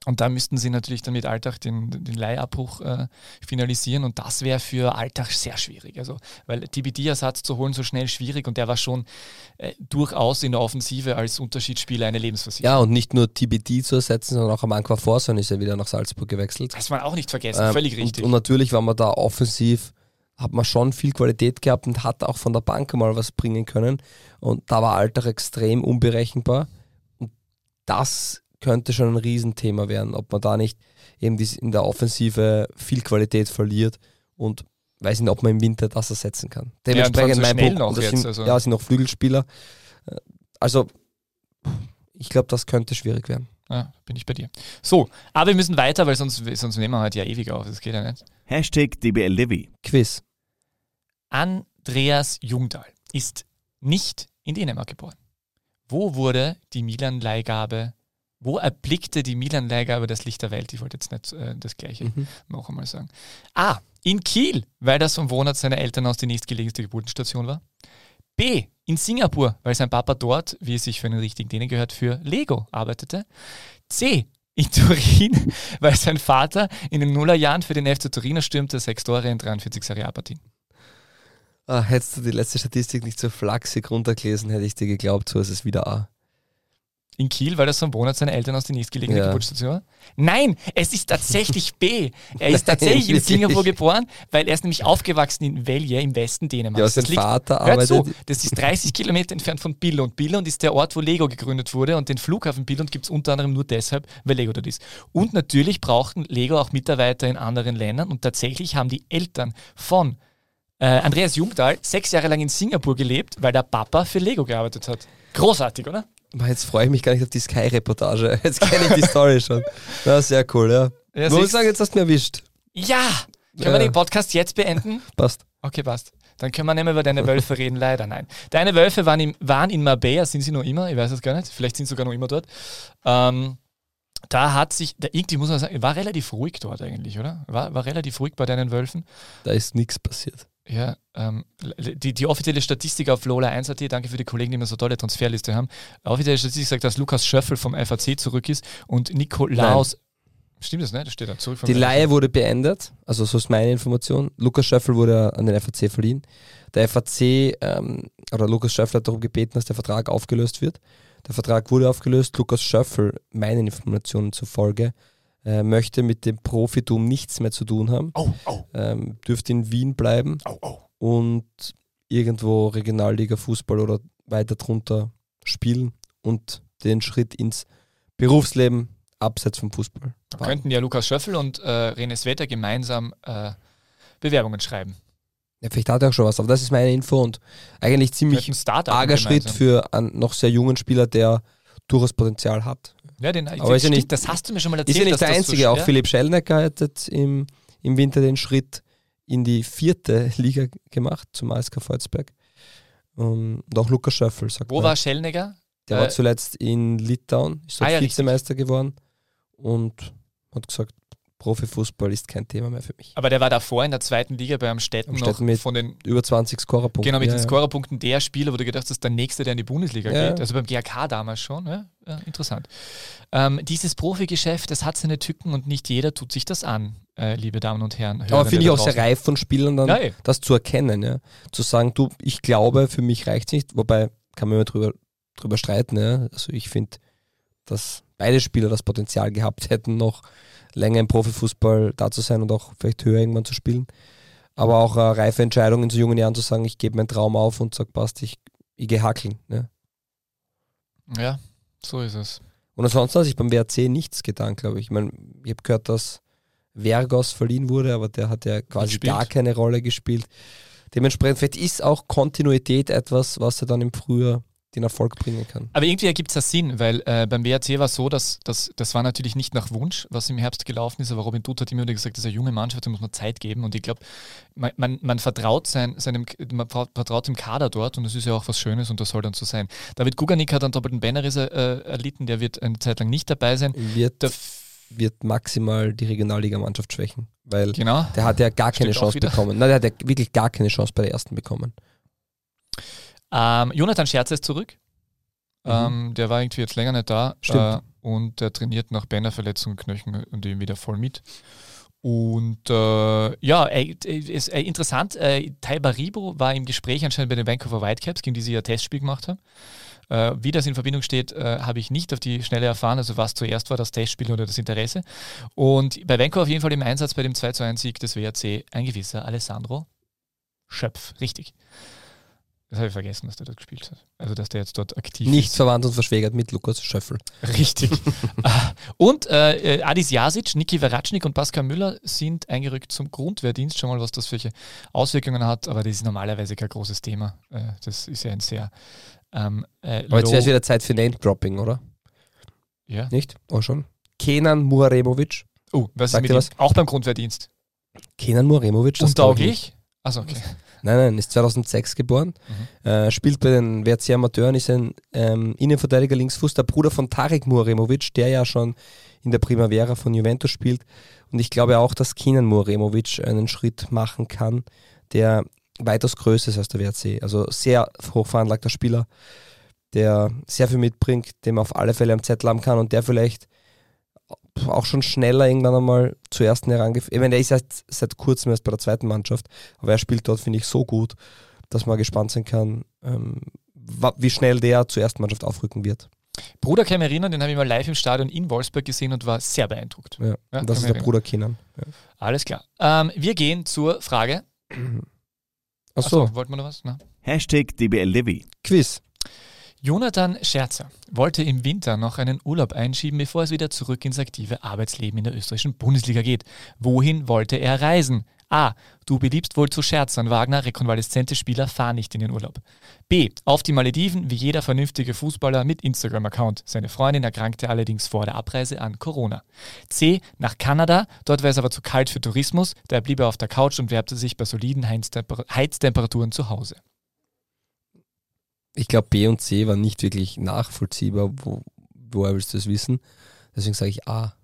Und da müssten sie natürlich dann mit Alltag den, den Leihabbruch äh, finalisieren und das wäre für Alltag sehr schwierig. Also, weil TBD-Ersatz zu holen so schnell schwierig und der war schon äh, durchaus in der Offensive als Unterschiedsspieler eine Lebensversicherung. Ja, und nicht nur TBD zu ersetzen, sondern auch am Anqua Forson ist ja wieder nach Salzburg gewechselt. Das man auch nicht vergessen, Ähm, völlig richtig. Und, und natürlich war man da offensiv, hat man schon viel Qualität gehabt und hat auch von der Bank mal was bringen können. Und da war Alltag extrem unberechenbar. Und das könnte schon ein Riesenthema werden, ob man da nicht eben dies- in der Offensive viel Qualität verliert und weiß nicht, ob man im Winter das ersetzen kann. Dementsprechend so mein schnell Punkt, noch das jetzt, sind, also. ja, sind noch Flügelspieler. Äh, Also ich glaube, das könnte schwierig werden. Ja, bin ich bei dir. So, aber wir müssen weiter, weil sonst, sonst nehmen wir halt ja ewig auf. Das geht ja nicht. Hashtag DBLDW. Quiz. Andreas Jungdahl ist nicht in Dänemark geboren. Wo wurde die Milan-Leihgabe, wo erblickte die Milan-Leihgabe das Licht der Welt? Ich wollte jetzt nicht äh, das Gleiche Mhm. noch einmal sagen. A. In Kiel, weil das vom Wohnort seiner Eltern aus die nächstgelegenste Geburtenstation war. B. In Singapur, weil sein Papa dort, wie es sich für einen richtigen Dänen gehört, für Lego arbeitete. C. In Turin, weil sein Vater in den Nullerjahren für den FC Turin stürmte, sechs Tore in 43 Serie A-Partien. Ah, hättest du die letzte Statistik nicht so flachsig runtergelesen, hätte ich dir geglaubt, so ist es wieder A. In Kiel, weil das vom Wohnort seiner Eltern aus der nächstgelegenen Ja. Geburtsstation war? Nein, es ist tatsächlich B. Er ist Nein, tatsächlich in? Singapur geboren, weil er ist nämlich aufgewachsen in Velje im Westen Dänemarks. Ja, Das sein liegt- Vater Hör arbeitet. zu, das ist 30 Kilometer entfernt von Billund. Billund ist der Ort, wo Lego gegründet wurde und den Flughafen Billund gibt es unter anderem nur deshalb, weil Lego dort ist. Und natürlich brauchten Lego auch Mitarbeiter in anderen Ländern und tatsächlich haben die Eltern von äh, Andreas Jungdahl sechs Jahre lang in Singapur gelebt, weil der Papa für Lego gearbeitet hat. Großartig, oder? Jetzt freue ich mich gar nicht auf die Sky-Reportage. Jetzt kenne ich die Story schon. Ja, sehr cool, ja. Ja, Muss ich sagen, jetzt hast du mir erwischt. Ja! Können Ja. wir den Podcast jetzt beenden? Passt. Okay, passt. Dann können wir nicht mehr über deine Wölfe reden, leider nein. Deine Wölfe waren, im, waren in Marbella, sind sie noch immer? Ich weiß es gar nicht. Vielleicht sind sie sogar noch immer dort. Ähm, da hat sich, da irgendwie muss man sagen, war relativ ruhig dort eigentlich, oder? War, war relativ ruhig bei deinen Wölfen. Da ist nichts passiert. Ja, ähm, die, die offizielle Statistik auf Lola 1.at, danke für die Kollegen, die immer so tolle Transferliste haben. Offizielle Statistik sagt, dass Lukas Schöffel vom FAC zurück ist und Nikolaus. Stimmt das, ne? Das steht da zurück vom Die. Leihe wurde beendet, also so ist meine Information. Lukas Schöffel wurde an den FAC verliehen. Der FAC ähm, oder Lukas Schöffel hat darum gebeten, dass der Vertrag aufgelöst wird. Der Vertrag wurde aufgelöst. Lukas Schöffel, meinen Informationen zufolge, äh, möchte mit dem Profitum nichts mehr zu tun haben, Oh, oh, ähm, dürfte in Wien bleiben oh, oh. und irgendwo Regionalliga Fußball oder weiter drunter spielen und den Schritt ins Berufsleben abseits vom Fußball. Da könnten ja Lukas Schöffel und äh, René Svetter gemeinsam äh, Bewerbungen schreiben. Ja, vielleicht hat er auch schon was, aber das ist meine Info und eigentlich ziemlich arger Schritt für einen noch sehr jungen Spieler, der durchaus Potenzial hat. Ja, den, Aber ist ja nicht- das hast du mir schon mal Ist erzählt. ja nicht der einzige, so auch Philipp Schellnecker hat jetzt im, im Winter den Schritt in die vierte Liga gemacht, zum ASK Volzberg. Um, und auch Lukas Schöffel, sagt Wo man. war Schellnegger? Der äh, war zuletzt in Litauen, ist dort Ah ja. Vizemeister geworden und hat gesagt, Profifußball ist kein Thema mehr für mich. Aber der war davor in der zweiten Liga bei Amstetten noch Amstetten mit von den Über 20 Scorerpunkte. Genau, mit ja, den. Scorerpunkten der Spieler, wo du gedacht hast, der nächste, der in die Bundesliga Ja. geht. Also beim GAK damals schon. Ja, interessant. Ähm, dieses Profigeschäft, das hat seine Tücken und nicht jeder tut sich das an, äh, liebe Damen und Herren. Aber finde ich auch sehr reif von Spielern dann, eh. das zu erkennen. Ja? Zu sagen, du, ich glaube, für mich reicht es nicht. Wobei, kann man immer drüber, drüber streiten. Ja? Also ich finde, dass beide Spieler das Potenzial gehabt hätten, noch länger im Profifußball da zu sein und auch vielleicht höher irgendwann zu spielen. Aber auch eine reife Entscheidung in so jungen Jahren zu sagen, ich gebe meinen Traum auf und sage, passt, ich, ich gehe hackeln. Ja? ja, so ist es. Und ansonsten hat sich beim WRC nichts getan, glaube ich. Ich meine, ich habe gehört, dass Vergos verliehen wurde, aber der hat ja quasi Gespielt. gar keine Rolle gespielt. Dementsprechend, vielleicht ist auch Kontinuität etwas, was er dann im Frühjahr den Erfolg bringen kann. Aber irgendwie ergibt es ja Sinn, weil äh, beim WRC war es so, dass, dass das war natürlich nicht nach Wunsch, was im Herbst gelaufen ist, aber Robin Dutt hat immer wieder gesagt, das ist eine junge Mannschaft, da muss man Zeit geben und ich glaube, man, man, man vertraut sein, seinem, man vertraut dem Kader dort und das ist ja auch was Schönes und das soll dann so sein. David Guganik hat einen doppelten Bannerriss äh, erlitten, der wird eine Zeit lang nicht dabei sein. Wird, Der, wird maximal die Regionalligamannschaft schwächen, weil genau. der hat ja gar keine Stimmt auch Chance bekommen. Nein, der hat ja wirklich gar keine Chance bei der ersten bekommen. Ähm, Jonathan Scherzer ist zurück. Mhm. Ähm, der war irgendwie jetzt länger nicht da. Äh, und der trainiert nach Bannerverletzung, Knöchel und dem wieder voll mit. Und äh, ja, äh, ist äh, interessant. Äh, Tai Baribo war im Gespräch anscheinend bei den Vancouver Whitecaps, gegen die sie ja Testspiel gemacht haben. Äh, wie das in Verbindung steht, äh, habe ich nicht auf die Schnelle erfahren. Also was zuerst war, das Testspiel oder das Interesse. Und bei Vancouver auf jeden Fall im Einsatz bei dem 2 zu 1 Sieg des WRC ein gewisser Alessandro Schöpf. Richtig. Das habe ich vergessen, dass der dort gespielt hat. Also, dass der jetzt dort aktiv Nicht ist. verwandt und verschwägert mit Lukas Schöffel. Richtig. Ah, und äh, Adis Jasic, Niki Verratschnik und Pascal Müller sind eingerückt zum Grundwehrdienst. Schon mal, was das für Auswirkungen hat, aber das ist normalerweise kein großes Thema. Äh, das ist ja ein sehr. Ähm, äh, Aber jetzt wäre es wieder Zeit für Name-Dropping, oder? ja. Nicht? Oh schon. Kenan Muraremovic. Oh, was ist Sagt mit dir ihm? was? Auch beim Grundwehrdienst. Kenan Muraremovic. Untauglich? Also okay. Nein, nein, ist 2006 geboren. Mhm. Äh, spielt bei den WRC Amateuren, ist ein ähm, Innenverteidiger Linksfuß, der Bruder von Tarek Muremovic, der ja schon in der Primavera von Juventus spielt. Und ich glaube auch, dass Kenan Muremovic einen Schritt machen kann, der weitaus größer ist als der WRC. Also sehr hochveranlagter Spieler, der sehr viel mitbringt, dem man auf alle Fälle am Zettel haben kann und der vielleicht auch schon schneller irgendwann einmal zur ersten herangeführt. Ich meine, der ist seit, seit kurzem erst bei der zweiten Mannschaft, aber er spielt dort, finde ich, so gut, dass man gespannt sein kann, ähm, wie schnell der zur ersten Mannschaft aufrücken wird. Bruder Camerina, den habe ich mal live im Stadion in Wolfsburg gesehen und war sehr beeindruckt. Ja. Ja, das ist kann der Bruder Kenan. Alles klar. Ähm, wir gehen zur Frage. Achso, Achso, wollten wir noch was? Na? Hashtag DBLDW. Quiz. Jonathan Scherzer wollte im Winter noch einen Urlaub einschieben, bevor es wieder zurück ins aktive Arbeitsleben in der österreichischen Bundesliga geht. Wohin wollte er reisen? A. Du beliebst wohl zu Scherzern, Wagner, rekonvaleszente Spieler, fahr nicht in den Urlaub. B. Auf die Malediven, wie jeder vernünftige Fußballer mit Instagram-Account. Seine Freundin erkrankte allerdings vor der Abreise an Corona. C. Nach Kanada, dort wäre es aber zu kalt für Tourismus, da blieb er auf der Couch und wärmte sich bei soliden Heiztemper Heiztemperaturen zu Hause. Ich glaube, B und C waren nicht wirklich nachvollziehbar. Wo, woher willst du das wissen? Deswegen sage ich A.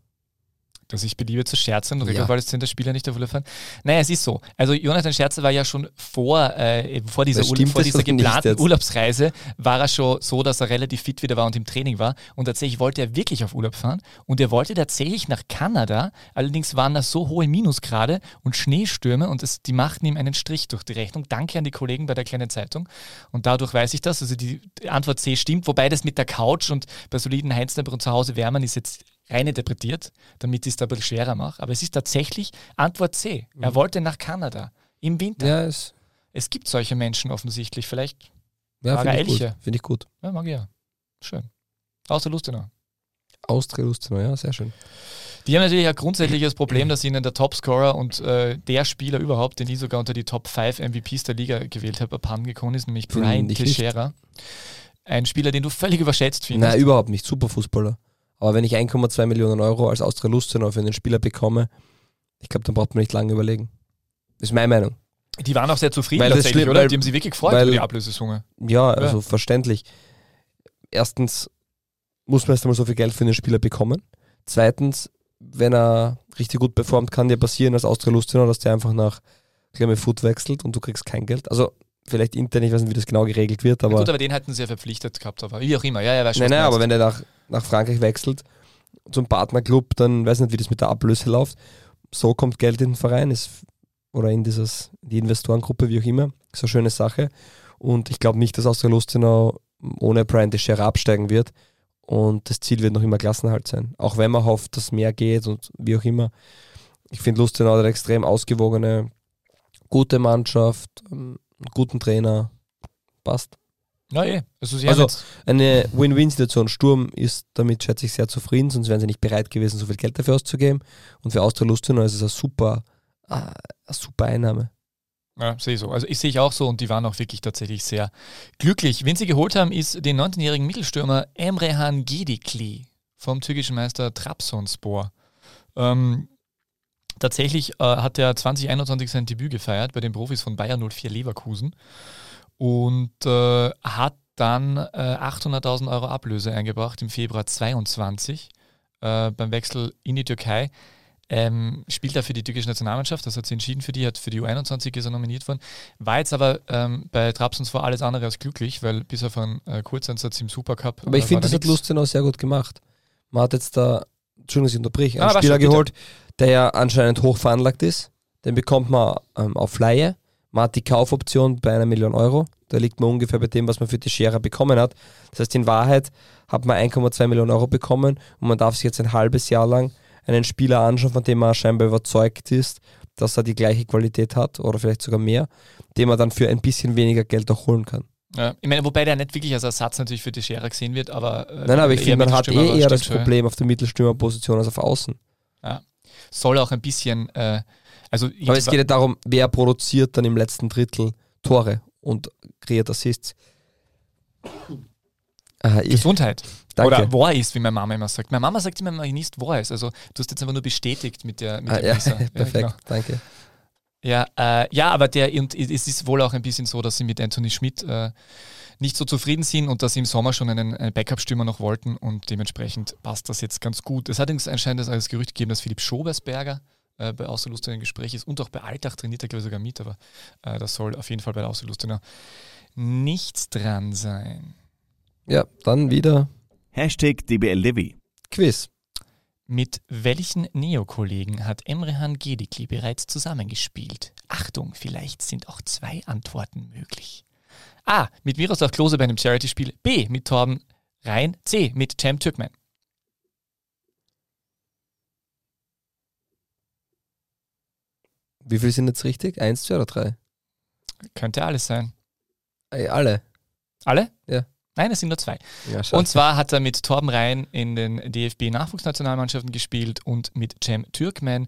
dass ich beliebe zu scherzen und Ja. regelvaleszente Spieler nicht auf Urlaub fahren. Naja, es ist so. Also Jonathan Scherzer war ja schon vor, äh, vor dieser, Urla vor dieser geplanten. Urlaubsreise war er schon so, dass er relativ fit wieder war und im Training war. Und tatsächlich wollte er wirklich auf Urlaub fahren. Und er wollte tatsächlich nach Kanada. Allerdings waren da so hohe Minusgrade und Schneestürme und das, die machten ihm einen Strich durch die Rechnung. Danke an die Kollegen bei der kleinen Zeitung. Und dadurch weiß ich das. Also die Antwort C stimmt, wobei das mit der Couch und bei soliden Heiztemperaturen zu Hause wärmen ist jetzt reininterpretiert, damit ich es da ein bisschen schwerer mache. Aber es ist tatsächlich Antwort C. Er wollte nach Kanada im Winter. Ja, es, Es gibt solche Menschen offensichtlich. Vielleicht, ja War finde er ich, gut. Elche? Find ich gut. ja, mag ich ja. Schön. Außer Lustenau. Austria Lustenau, ja, sehr schön. Die haben natürlich ein grundsätzliches Problem, dass ihnen der Topscorer und äh, der Spieler überhaupt, den ich sogar unter die Top 5 MVPs der Liga gewählt habe, abhandengekommen ist, nämlich Finde Brian. Teixeira. Ein Spieler, den du völlig überschätzt findest. Nein, überhaupt nicht. Super Fußballer. Aber wenn ich 1,2 Millionen Euro als Austria Lustenau für einen Spieler bekomme, ich glaube, dann braucht man nicht lange überlegen. Das ist meine Meinung. Die waren auch sehr zufrieden Weil tatsächlich, schlimm- oder? weil- die haben sich wirklich gefreut weil- über die Ablösesumme. Ja, also verständlich. Erstens muss man erst einmal so viel Geld für einen Spieler bekommen. Zweitens, wenn er richtig gut performt, kann dir passieren als Austria Lustenau, dass der einfach nach Klemme Foot wechselt und du kriegst kein Geld. Also vielleicht intern, ich weiß nicht, wie das genau geregelt wird, Aber aber, Gut, aber den hätten sie ja verpflichtet gehabt, aber wie auch immer. Ja, ja, weiß schon, nein, nein, aber wenn er nach, nach Frankreich wechselt zum Partnerclub, dann weiß ich nicht, wie das mit der Ablöse läuft. So kommt Geld in den Verein ist, oder in dieses, die Investorengruppe, wie auch immer. Ist eine schöne Sache. Und ich glaube nicht, dass Austria Lustenau ohne Brian Teixeira absteigen wird. Und das Ziel wird noch immer Klassenhalt sein. Auch wenn man hofft, dass mehr geht und wie auch immer. Ich finde Lustenau eine extrem ausgewogene, gute Mannschaft, ähm, einen guten Trainer. Passt. Ja, eh. Also, Also- Eine Win-Win-Situation. Sturm ist damit, schätze ich, sehr zufrieden, sonst wären sie nicht bereit gewesen, so viel Geld dafür auszugeben. Und für Austria Lustenau ist es eine super, äh, eine super Einnahme. ja, sehe ich so. Also, ich sehe ich auch so und die waren auch wirklich tatsächlich sehr glücklich. Wen sie geholt haben, ist den 19-jährigen Mittelstürmer Emrehan Gedikli vom türkischen Meister Trabzonspor. Ähm, tatsächlich äh, hat er 2021 sein Debüt gefeiert bei den Profis von Bayern 04 Leverkusen und äh, hat dann äh, 800.000 Euro Ablöse eingebracht im Februar 22 äh, beim Wechsel in die Türkei. Ähm, spielt er für die türkische Nationalmannschaft, das hat sie entschieden für die, hat für die U21 ist er nominiert worden. War jetzt aber ähm, bei Trabzonspor alles andere als glücklich, weil bis auf einen äh, Kurzeinsatz im Supercup. Aber ich äh, finde, war das da hat nix. Lustenau sehr gut gemacht. Man hat jetzt da, Entschuldigung, dass ich unterbrich, einen Ah, war Spieler schon, bitte. Der ja anscheinend hoch veranlagt ist. Den bekommt man ähm, auf Laie. Man hat die Kaufoption bei einer Million Euro. Da liegt man ungefähr bei dem, was man für Teixeira bekommen hat. Das heißt, in Wahrheit hat man 1,2 Millionen Euro bekommen und man darf sich jetzt ein halbes Jahr lang einen Spieler anschauen, von dem man scheinbar überzeugt ist, dass er die gleiche Qualität hat oder vielleicht sogar mehr, den man dann für ein bisschen weniger Geld auch holen kann. Ja, ich meine, wobei der nicht wirklich als Ersatz natürlich für die Schere gesehen wird, aber. Äh, Nein, aber ich finde, man hat eh eher das ja. Problem auf der Mittelstürmerposition als auf Außen. Soll auch ein bisschen. Äh, also Aber es geht ja darum, wer produziert dann im letzten Drittel Tore und kreiert Assists. Aha, Gesundheit. danke. Oder ist, wie meine Mama immer sagt. Meine Mama sagt immer, man nicht wahr ist. Also du hast jetzt einfach nur bestätigt mit der mit ah, ja, perfekt, genau. danke. Ja, äh, ja, aber der und es ist wohl auch ein bisschen so, dass sie mit Anthony Schmidt äh, nicht so zufrieden sind und dass sie im Sommer schon einen, einen Backup-Stürmer noch wollten und dementsprechend passt das jetzt ganz gut. Es hat übrigens anscheinend als Gerücht gegeben, dass Philipp Schobersberger äh, bei Außerlustenau im Gespräch ist und auch bei Alltag trainiert er, glaube ich, sogar mit, aber äh, das soll auf jeden Fall bei Außerlustenau nichts dran sein. Ja, dann wieder Hashtag DBLDW. Quiz. Mit welchen Neokollegen hat Emrehan Gedikli bereits zusammengespielt? Achtung, vielleicht sind auch zwei Antworten möglich. A. Mit Miroslav Klose bei einem Charity-Spiel. B. Mit Torben Rhein. C. Mit Cem Türkmen. Wie viele sind jetzt richtig? Eins, zwei oder drei? Könnte alles sein. Ey, alle. Alle? Ja. Nein, es sind nur zwei. Ja. Und zwar hat er mit Torben Rhein in den DFB-Nachwuchsnationalmannschaften gespielt und mit Cem Türkmen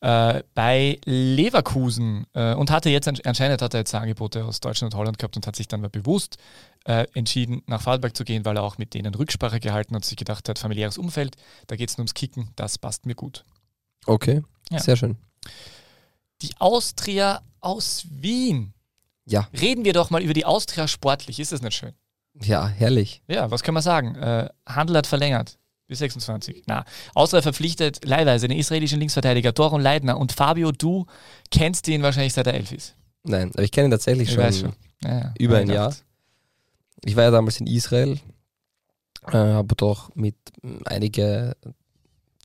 äh, bei Leverkusen äh, und hatte jetzt ansch- anscheinend hat er jetzt Angebote aus Deutschland und Holland gehabt und hat sich dann mal bewusst äh, entschieden, nach Vorarlberg zu gehen, weil er auch mit denen Rücksprache gehalten hat und sich gedacht hat, familiäres Umfeld, da geht es nur ums Kicken, das passt mir gut. okay, Ja. sehr schön. Die Austria aus Wien. Ja, Reden wir doch mal über die Austria sportlich, ist das nicht schön? ja, herrlich. Ja, was kann man sagen? Äh, Handel hat verlängert. Bis 26. Na, Austria verpflichtet leihweise den israelischen Linksverteidiger Doron Leitner und Fabio, du kennst ihn wahrscheinlich seit er elf ist. Nein, aber ich kenne ihn tatsächlich Ich schon, weiß schon. Ja, ja. über ein Jahr. Ich war ja damals in Israel, äh, habe doch mit mh, einige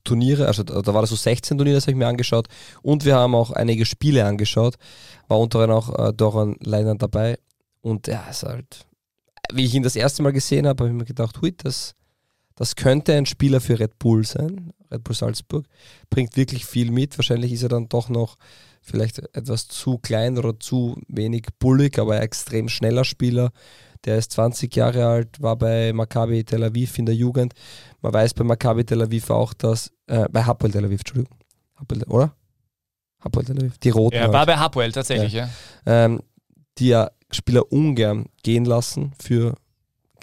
Turniere, also da da war das so 16 Turniere, das habe ich mir angeschaut und wir haben auch einige Spiele angeschaut, war unter anderem auch äh, Doran Leiner dabei und ja, ist halt, wie ich ihn das erste Mal gesehen habe, habe ich mir gedacht, hui, das, Das könnte ein Spieler für Red Bull sein. Red Bull Salzburg bringt wirklich viel mit. Wahrscheinlich ist er dann doch noch vielleicht etwas zu klein oder zu wenig bullig, aber ein extrem schneller Spieler. Der ist 20 Jahre alt, war bei Maccabi Tel Aviv in der Jugend. Man weiß bei Maccabi Tel Aviv auch, dass, äh, bei Hapoel Tel Aviv, Entschuldigung, Hapoel, oder? Hapoel Tel Aviv, die Roten. Er halt. war bei Hapoel tatsächlich, ja. ähm, die ja Spieler ungern gehen lassen für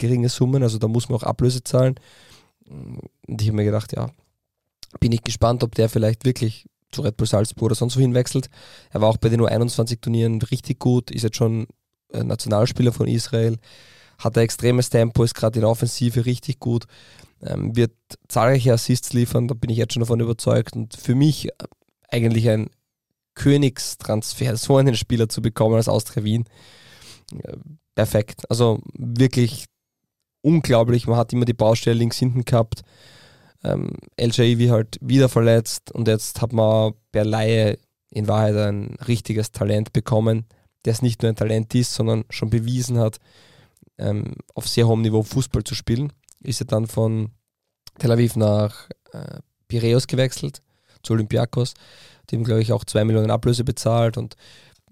geringe Summen, also da muss man auch Ablöse zahlen. Und ich habe mir gedacht, ja, bin ich gespannt, ob der vielleicht wirklich zu Red Bull Salzburg oder sonst wohin wechselt. Er war auch bei den U21-Turnieren richtig gut, ist jetzt schon äh, Nationalspieler von Israel, hat ein extremes Tempo, ist gerade in der Offensive richtig gut, ähm, wird zahlreiche Assists liefern, da bin ich jetzt schon davon überzeugt. Und für mich äh, eigentlich ein Königstransfer, so einen Spieler zu bekommen als Austria Wien. Äh, perfekt. Also wirklich unglaublich. Man hat immer die Baustelle links hinten gehabt. Ähm, El Shaivi halt wieder verletzt und jetzt hat man per Laie in Wahrheit ein richtiges Talent bekommen, der es nicht nur ein Talent ist, sondern schon bewiesen hat, ähm, auf sehr hohem Niveau Fußball zu spielen. Ist er dann von Tel Aviv nach äh, Piraeus gewechselt, zu Olympiakos, dem glaube ich auch zwei Millionen Ablöse bezahlt und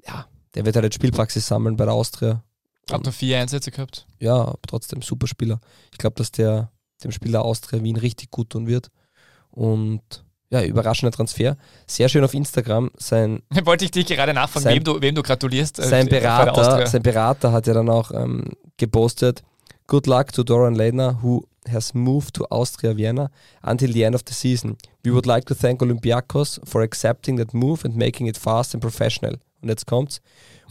ja, der wird halt jetzt Spielpraxis sammeln bei der Austria. Hat nur vier Einsätze gehabt. Ja, aber trotzdem super Spieler. Ich glaube, dass der dem Spieler Austria Wien richtig gut tun wird. Und ja, überraschender Transfer. Sehr schön auf Instagram. Sein, Wollte ich dich gerade nachfragen, Sein- wem, du, wem du gratulierst. äh, sein. Berater, sein Berater hat ja dann auch ähm, gepostet: Good luck to Doran Leitner, who has moved to Austria Vienna until the end of the season. We would like to thank Olympiakos for accepting that move and making it fast and professional. Und jetzt kommt's.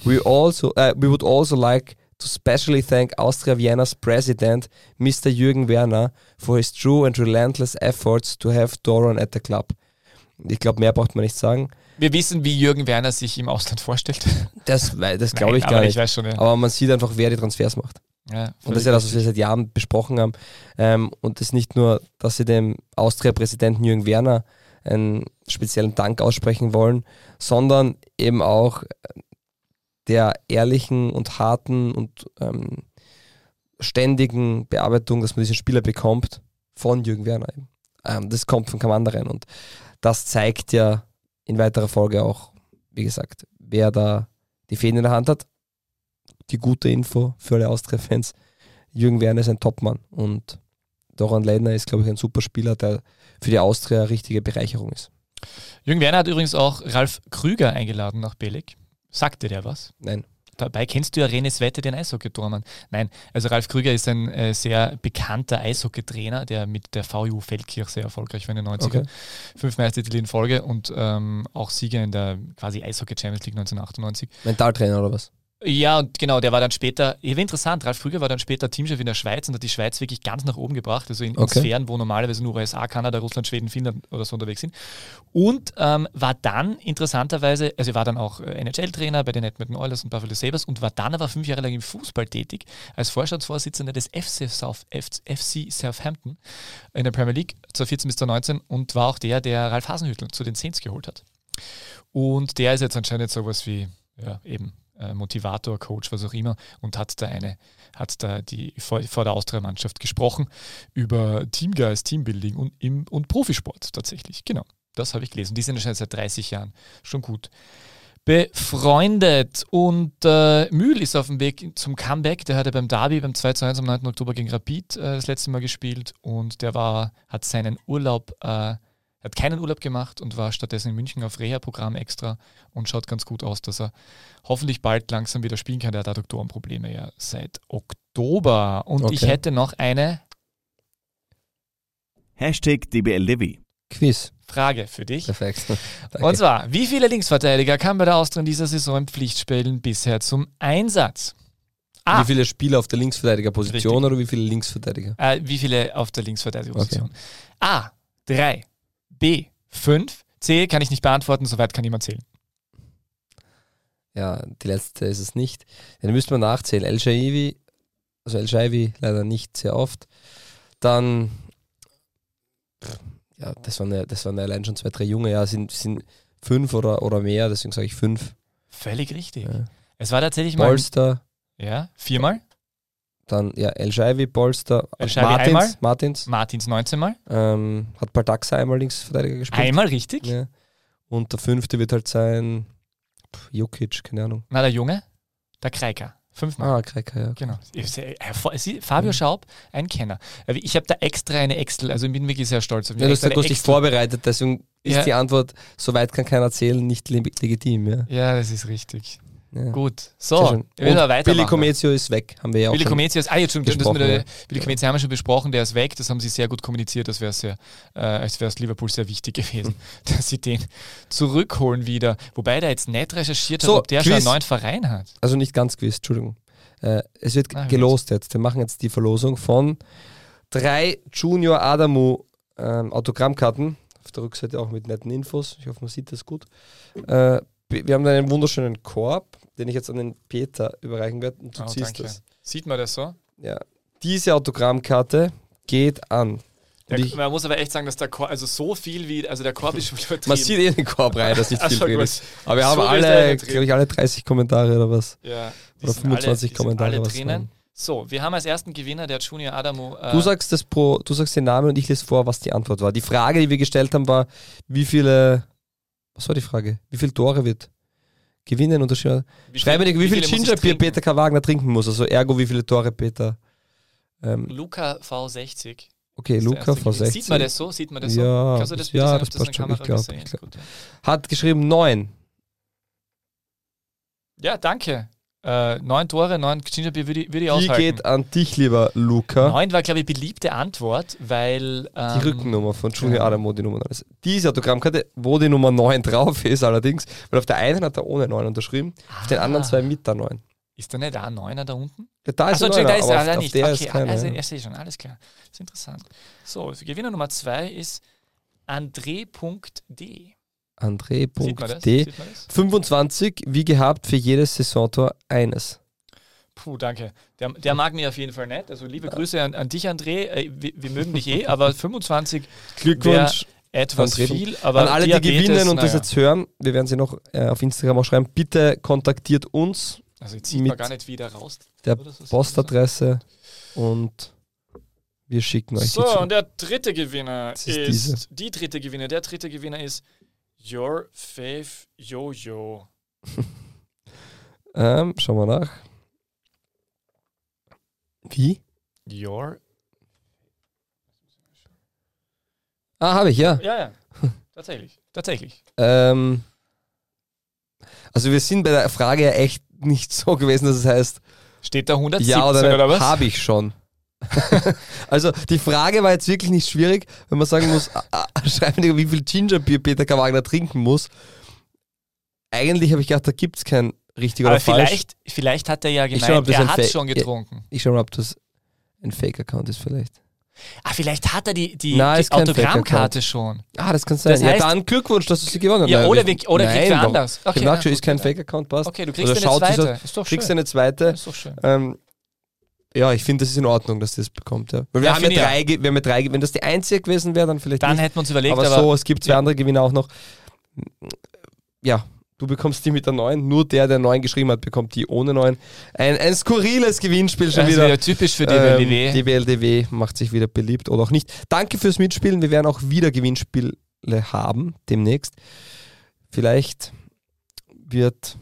We also, uh, we would also like to specially thank Austria Vienna's president, Mr. Jürgen Werner, for his true and relentless efforts to have Doran at the club. Ich glaube, mehr braucht man nicht sagen. Wir wissen, wie Jürgen Werner sich im Ausland vorstellt. Das, das glaube ich gar nicht. Ich schon, ja. Aber man sieht einfach, wer die Transfers macht. ja Und das ist ja das, was wir seit Jahren besprochen haben. Ähm, und das ist nicht nur, dass sie dem Austria-Präsidenten Jürgen Werner einen speziellen Dank aussprechen wollen, sondern eben auch der ehrlichen und harten und ähm, ständigen Bearbeitung, dass man diesen Spieler bekommt, von Jürgen Werner. Ähm, das kommt von keinem anderen. Und das zeigt ja in weiterer Folge auch, wie gesagt, wer da die Fäden in der Hand hat. Die gute Info für alle Austria-Fans. Jürgen Werner ist ein Topmann und Doran Leitner ist, glaube ich, ein super Spieler, der für die Austria eine richtige Bereicherung ist. Jürgen Werner hat übrigens auch Ralf Krüger eingeladen nach Belek. Sagte der was? Nein. Dabei kennst du ja René Wette, den Eishockey-Tormann. Nein, also Ralf Krüger ist ein äh, sehr bekannter Eishockeytrainer, der mit der VU Feldkirch sehr erfolgreich war in den 90ern. Okay. Fünf Meistertitel in Folge und ähm, auch Sieger in der quasi Eishockey Champions League 1998. Mentaltrainer oder was? Ja, und genau, der war dann später, wie interessant, Ralf Krüger war dann später Teamchef in der Schweiz und hat die Schweiz wirklich ganz nach oben gebracht, also in, Okay. Sphären, wo normalerweise nur USA, Kanada, Russland, Schweden, Finnland oder so unterwegs sind. Und ähm, war dann interessanterweise, also er war dann auch äh, NHL-Trainer bei den Edmonton Oilers und Buffalo Sabres und war dann aber fünf Jahre lang im Fußball tätig, als Vorstandsvorsitzender des FC, South, FC Southampton in der Premier League 2014 bis 2019 und war auch der, der Ralf Hasenhüttl zu den Saints geholt hat. Und der ist jetzt anscheinend sowas wie, ja, eben äh, Motivator, Coach, was auch immer, und hat da eine, hat da die vor, vor der Austria-Mannschaft gesprochen über Teamgeist, Teambuilding und, im, und Profisport tatsächlich. Genau, das habe ich gelesen. Die sind anscheinend seit 30 Jahren schon gut befreundet. Und äh, Mühl ist auf dem Weg zum Comeback. Der hatte beim Derby beim 2 zu 1 am 9. Oktober gegen Rapid äh, das letzte Mal gespielt und der war, hat seinen Urlaub, äh, hat keinen Urlaub gemacht und war stattdessen in München auf Reha-Programm extra und schaut ganz gut aus, dass er hoffentlich bald langsam wieder spielen kann. Der hat Adduktorenprobleme ja seit Oktober. Und ich Okay. hätte noch eine Hashtag DBLDW. Quiz. Frage für dich. Perfekt. Danke. Und zwar, wie viele Linksverteidiger kam bei der Austria in dieser Saison im Pflichtspielen bisher zum Einsatz? A. Wie viele Spieler auf der Linksverteidigerposition Richtig. oder wie viele Linksverteidiger? Äh, wie viele auf der Linksverteidigerposition? A. 3. B. 5. C. Kann ich nicht beantworten, soweit kann niemand zählen. Ja, die letzte ist es nicht. Dann müsste man nachzählen. El Shaivi, also El Shaivi leider nicht sehr oft. Dann, ja, das waren ja, das waren ja allein schon zwei, drei Junge. Ja, sind, sind fünf oder, oder mehr, deswegen sage ich fünf. Völlig richtig. Ja. Es war tatsächlich mal. Polster, Ja, viermal? Dann ja, El Shaiwi, Polster, El Shaiwi einmal. Martins, Martins Martins 19 Mal. ähm, hat Baldaxa einmal Linksverteidiger gespielt. Einmal richtig. Ja. Und der fünfte wird halt sein pff, Jukic, keine Ahnung. Na, der Junge, der Kreiker. Fünfmal. Ah, Krecker, ja. Genau. Sie- Fabio Schaub, ein Kenner. Äh, Ich habe da extra eine Excel, also ich bin wirklich sehr stolz auf mich. Ja, du hast, eine dich vorbereitet, deswegen ist Ja. die Antwort, soweit kann keiner erzählen, nicht le- legitim. Ja. Ja, das ist richtig. Ja. Gut. So, müssen Und aber weitermachen. Billy Comezio ist weg, haben wir ja auch Billy schon. Comezio ist, ah, jetzt schon, das gesprochen, mit der, ja. Billy Comezio haben wir schon besprochen, der ist weg, das haben sie sehr gut kommuniziert, das wäre sehr, äh, als wäre es Liverpool sehr wichtig gewesen, dass sie den zurückholen wieder. Wobei der jetzt nicht recherchiert hat, So, ob der schon Quiz. einen neuen Verein hat. Also nicht ganz gewiss, Entschuldigung. Äh, es wird Ah, gelost jetzt. Wir machen jetzt die Verlosung von drei Junior Adamu ähm, Autogrammkarten. Auf der Rückseite auch mit netten Infos. Ich hoffe, man sieht das gut. Äh, wir haben einen wunderschönen Korb, den ich jetzt an den Peter überreichen werde. Und du Oh, ziehst danke. das. Sieht man das so? Ja. Diese Autogrammkarte geht an. Der, man muss aber echt sagen, dass der Korb, also so viel wie, also der Korb ist schon übertrieben. man sieht eh den Korb rein, dass nicht viel so, drin ist. Aber wir So haben da alle, glaube ich, alle 30 Kommentare oder was. ja, Oder sind 25 alle, Kommentare. alle was drinnen. So, wir haben als ersten Gewinner der Junior Adamo. Äh, Du sagst das pro, du sagst den Namen und ich lese vor, was die Antwort war. Die Frage, die wir gestellt haben, war, wie viele, was war die Frage? Wie viele Tore wird gewinnen und wie Schreibe viel- dir, wie viel ich Gingerbier? Peter K. Wagner trinken muss. Also ergo, wie viele Tore Peter. Ähm, Luca V60. okay, Luca erste Gewinner. V60 Sieht man das so? Sieht man das so? Ja, Kannst du das bitte ja, sagen, das passt schon. Ich Kamera glaub, gesehen ich ist? glaub. Gut, ja. hat geschrieben neun. Ja, danke. Äh, neun Tore, neun Gingerbier würde ich, würde ich Die aushalten. geht an dich, lieber Luca. Neun war, glaube ich, beliebte Antwort, weil. Ähm, Die Rückennummer von Junior ja. Adamo, die Nummer 9 ist. Diese Autogrammkarte, wo die Nummer 9 drauf ist allerdings, weil auf der einen hat er ohne 9 unterschrieben, auf den anderen Ah. zwei mit der 9. Ist da nicht da ein Neuner da unten? Ja, da ist Achso, ein Entschuldigung, da Neuner, ist aber er auf, auf nicht. der Okay, ist keiner. also, ja. ich sehe schon, alles klar. Das ist interessant. So, Gewinner Nummer zwei ist André.d. Das? André.d. Sieht man das? 25, wie gehabt, für jedes Saisontor eines. Puh, danke. Der, der mag mich auf jeden Fall nicht. Also liebe Grüße an, an dich, André. Äh, wir, wir mögen dich eh, aber 25 Glückwunsch etwas André. viel. Aber an alle, die Diabetes, gewinnen und das naja. jetzt hören. Wir werden sie noch äh, auf Instagram auch schreiben. Bitte kontaktiert uns, Also jetzt sieht man gar nicht, wie der raus. der. Postadresse und wir schicken euch die So, und der dritte Gewinner Das ist, ist die dritte Gewinner. Der dritte Gewinner ist Your Faith Yo-Yo. Ähm, schauen wir nach. Wie? Your. Ah, habe ich, ja. Ja, ja. Tatsächlich. Tatsächlich. Ähm, also wir sind bei der Frage ja echt nicht so gewesen, dass es heißt, Steht da 117 ja oder, oder, was? habe ich schon. also die Frage war jetzt wirklich nicht schwierig, wenn man sagen muss, schreib mir, wie viel Gingerbier Peter K. Wagner trinken muss. Eigentlich habe ich gedacht, da gibt es kein richtig oder Aber falsch. vielleicht, vielleicht hat er ja gemeint, er hat Fake- schon getrunken. Ich schau mal, ob das ein Fake-Account ist vielleicht. Ah, vielleicht hat er die, die, Nein, die Autogrammkarte schon. Ah, das kann sein. Das ja, heißt- dann Glückwunsch, dass du sie gewonnen hast. Ja, Nein, oder, wir, oder kriegt Nein, wer warum? anders. Okay, na, ist kein ja. Fake-Account, passt. Okay, du kriegst Oder eine zweite. dieser- ist doch Kriegst schön. eine zweite. ist doch schön. Ähm, ja, ich finde, das ist in Ordnung, dass das bekommt. Ja. Weil wir Ja, haben ja drei, wir haben ja drei, wenn das die einzige gewesen wäre, dann vielleicht Dann nicht. hätten wir uns überlegt, aber, aber, so, es gibt zwei ja. andere Gewinner auch noch. Ja, du bekommst die mit der neuen. Nur der, der neun geschrieben hat, bekommt die ohne neun. Ein, ein skurriles Gewinnspiel schon wieder. wieder typisch für Ähm, DBLW. DBLDW macht sich wieder beliebt oder auch nicht. Danke fürs Mitspielen. Wir werden auch wieder Gewinnspiele haben demnächst. Vielleicht wird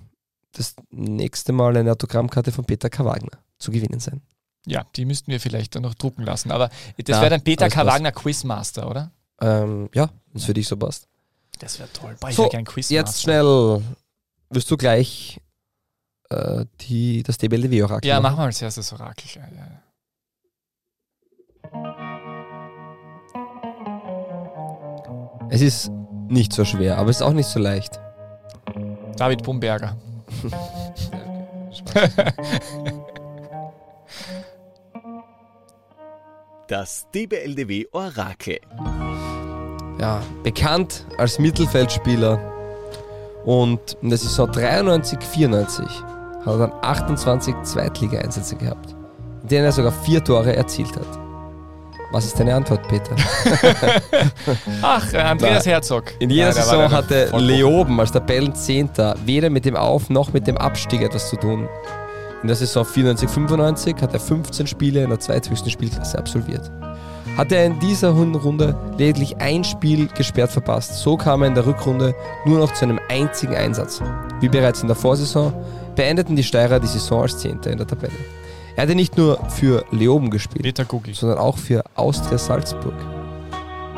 das nächste Mal eine Autogrammkarte von Peter K. Wagner zu gewinnen sein. Ja, die müssten wir vielleicht dann noch drucken lassen. Aber das Na, wäre dann Peter alles K. passt. Wagner Quizmaster, oder? Ähm, ja, wenn es für dich so passt. Das wäre toll. Boah, ich So, gern Quizmaster. Jetzt schnell. Wirst du gleich äh, die, das DBLDW-Orakel Ja, machen wir als erstes Orakel. Ja, ja. ja. Es ist nicht so schwer, aber es ist auch nicht so leicht. David Bumberger. Das DBLDW Orakel. Ja, bekannt als Mittelfeldspieler und in der Saison 93, 94 hat er dann 28 Zweitliga-Einsätze gehabt, in denen er sogar vier Tore erzielt hat. Was ist deine Antwort, Peter? Ach, äh, Andreas Nein. Herzog. In jeder war Saison hatte. Leoben als Tabellenzehnter weder mit dem Auf- noch mit dem Abstieg etwas zu tun. In der Saison 94-95 hat er 15 Spiele in der zweithöchsten Spielklasse absolviert. Hatte er in dieser Runde lediglich ein Spiel gesperrt verpasst, so kam er in der Rückrunde nur noch zu einem einzigen Einsatz. Wie bereits in der Vorsaison beendeten die Steirer die Saison als Zehnter in der Tabelle. Er hatte nicht nur für Leoben gespielt, sondern auch für Austria Salzburg,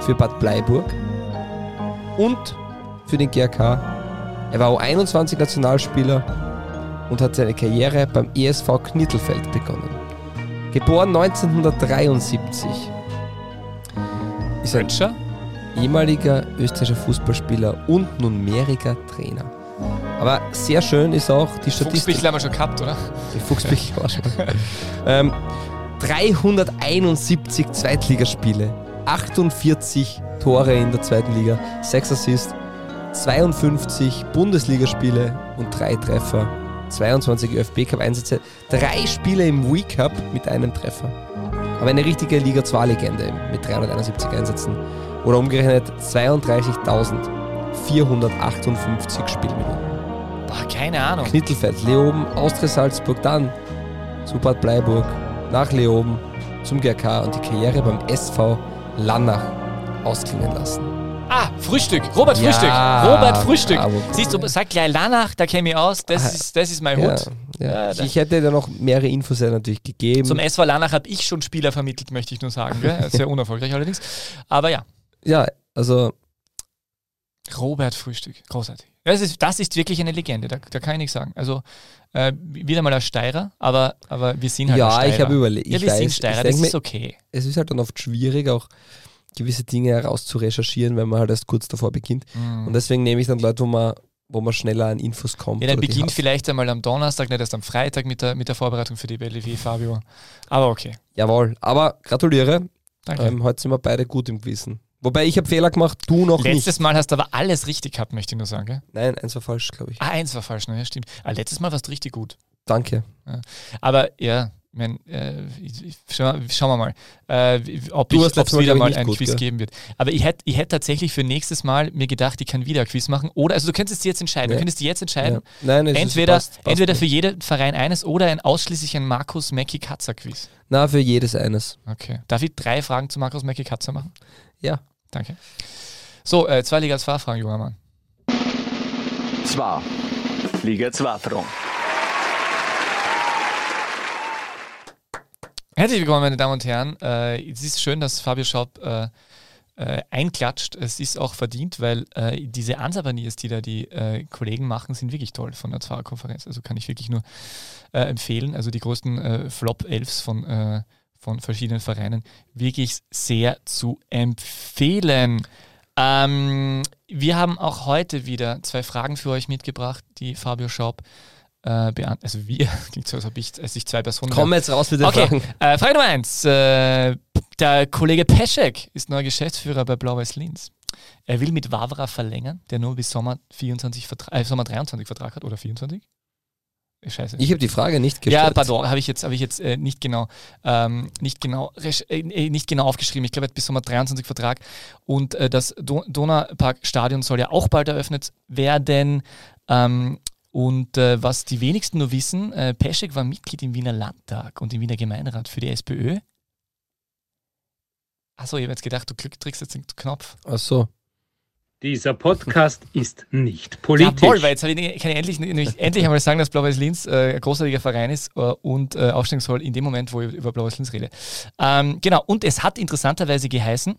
für Bad Bleiburg und für den GRK. Er war U21-Nationalspieler und hat seine Karriere beim ESV Knittelfeld begonnen. Geboren 1973. Ist ein Frencher? ehemaliger österreichischer Fußballspieler und nunmehriger Trainer. Aber sehr schön ist auch die Statistik. Fuchsbichel haben wir schon gehabt, oder? Die Fuchsbichel war schon. ähm, 371 Zweitligaspiele, 48 Tore in der zweiten Liga, 6 Assists, 52 Bundesligaspiele und 3 Treffer, 22 ÖFB Cup Einsätze, 3 Spiele im Wii Cup mit einem Treffer. Aber eine richtige Liga 2 Legende mit 371 Einsätzen oder umgerechnet 32.458 Spielminuten. Boah, keine Ahnung. Knittelfeld, Leoben, Austria Salzburg, dann zu Bad Bleiburg, nach Leoben, zum GRK und die Karriere beim SV Lannach ausklingen lassen. Ah, Frühstück. Robert Ja, Frühstück. Robert Frühstück. bravo. Siehst du, sag gleich Lanach, da käme ich aus. Das Ah, ist, das ist mein Ja, Hut. ja. Da- ich hätte dir noch mehrere Infos ja natürlich gegeben. Zum SV Lanach habe ich schon Spieler vermittelt, möchte ich nur sagen. Sehr unerfolgreich allerdings. Aber ja, ja, also Robert Frühstück. Großartig. Das ist, das ist wirklich eine Legende, da, da kann ich nichts sagen. Also äh, wieder mal ein Steirer, aber, aber wir sind halt ja, Steirer. ich habe überlegt. Ja, ich wir sind weiß, Steirer, ich das ist okay. es ist halt dann oft schwierig, auch gewisse Dinge herauszurecherchieren, wenn man halt erst kurz davor beginnt. Und deswegen nehme ich dann Leute, wo man, wo man schneller an Infos kommt. Mhm. Ja, dann beginnt vielleicht einmal am Donnerstag, nicht erst am Freitag mit der, mit der Vorbereitung für die BLW, Fabio. Aber okay. Jawohl, aber gratuliere. Danke. Ähm, heute sind wir beide gut im Gewissen. Wobei ich habe Fehler gemacht, du noch Letztes nicht. Mal hast du aber alles richtig gehabt, möchte ich nur sagen. Gell? Nein, eins war falsch, glaube ich. Ah, eins war falsch, ne? ja, stimmt. Ah, letztes Mal warst du richtig gut. Danke. Aber ja, ich mein, äh, ich- ich- schau, schauen wir mal, äh, ob Mal, wieder mal ein gut, Quiz gell? geben wird. Aber ich hätte ich hätt tatsächlich für nächstes Mal mir gedacht, ich kann wieder ein Quiz machen. Oder, also du könntest dir jetzt entscheiden. Ja. Du könntest dir jetzt Ja. entscheiden. Nein, es Entweder, ist, passt, passt entweder für jeden Verein eines oder ein ausschließlich ein Markus Mackie Katzer Quiz. Na, für jedes eines. Okay. Darf ich drei Fragen zu Markus Mackie Katzer machen? Ja. Danke. So, äh, zwei Liga 2 Fragen, junger Mann. Zwar. Liga 2 Fragen. Herzlich willkommen, meine Damen und Herren. Äh, es ist schön, dass Fabio Schaub äh, äh, einklatscht. Es ist auch verdient, weil äh, diese Ansabaniers, die da die äh, Kollegen machen, sind wirklich toll von der Zwarer-Konferenz. Also kann ich wirklich nur äh, empfehlen. Also die größten Flop-Elfs von, von verschiedenen Vereinen wirklich sehr zu empfehlen. Ähm, wir haben auch heute wieder zwei Fragen für euch mitgebracht, die Fabio Schaub äh, beantwortet. Also wir, klingt so, als ob ich, als ich zwei Personen Komm jetzt raus mit den Okay, Fragen. äh, Frage Nummer eins. Äh, der Kollege Peschek ist neuer Geschäftsführer bei Blau-Weiß Linz. Er will mit Wavra verlängern, der nur bis Sommer, 24 Vertra äh, Sommer 23 Vertrag hat oder 24? Äh, Scheiße. Ich habe die Frage nicht gestellt. ja, pardon, habe ich jetzt, hab ich jetzt äh, nicht genau, ähm, nicht genau, äh, äh, nicht genau aufgeschrieben. Ich glaube, er hat bis Sommer 23 Vertrag und äh, das Do Donaupark-Stadion soll ja auch bald eröffnet werden. Ähm, und äh, was die wenigsten nur wissen, äh, Peschek war Mitglied im Wiener Landtag und im Wiener Gemeinderat für die SPÖ. Achso, ich habe jetzt gedacht, du klick- drückst jetzt den Knopf. Ach so. Dieser Podcast ist nicht politisch. Jawohl, weil jetzt ich, kann ich endlich, nämlich endlich einmal sagen, dass Blau-Weiß Linz äh, ein großartiger Verein ist äh, und äh, aufsteigen soll in dem Moment, wo ich über Blau-Weiß Linz rede. Ähm, genau, und es hat interessanterweise geheißen,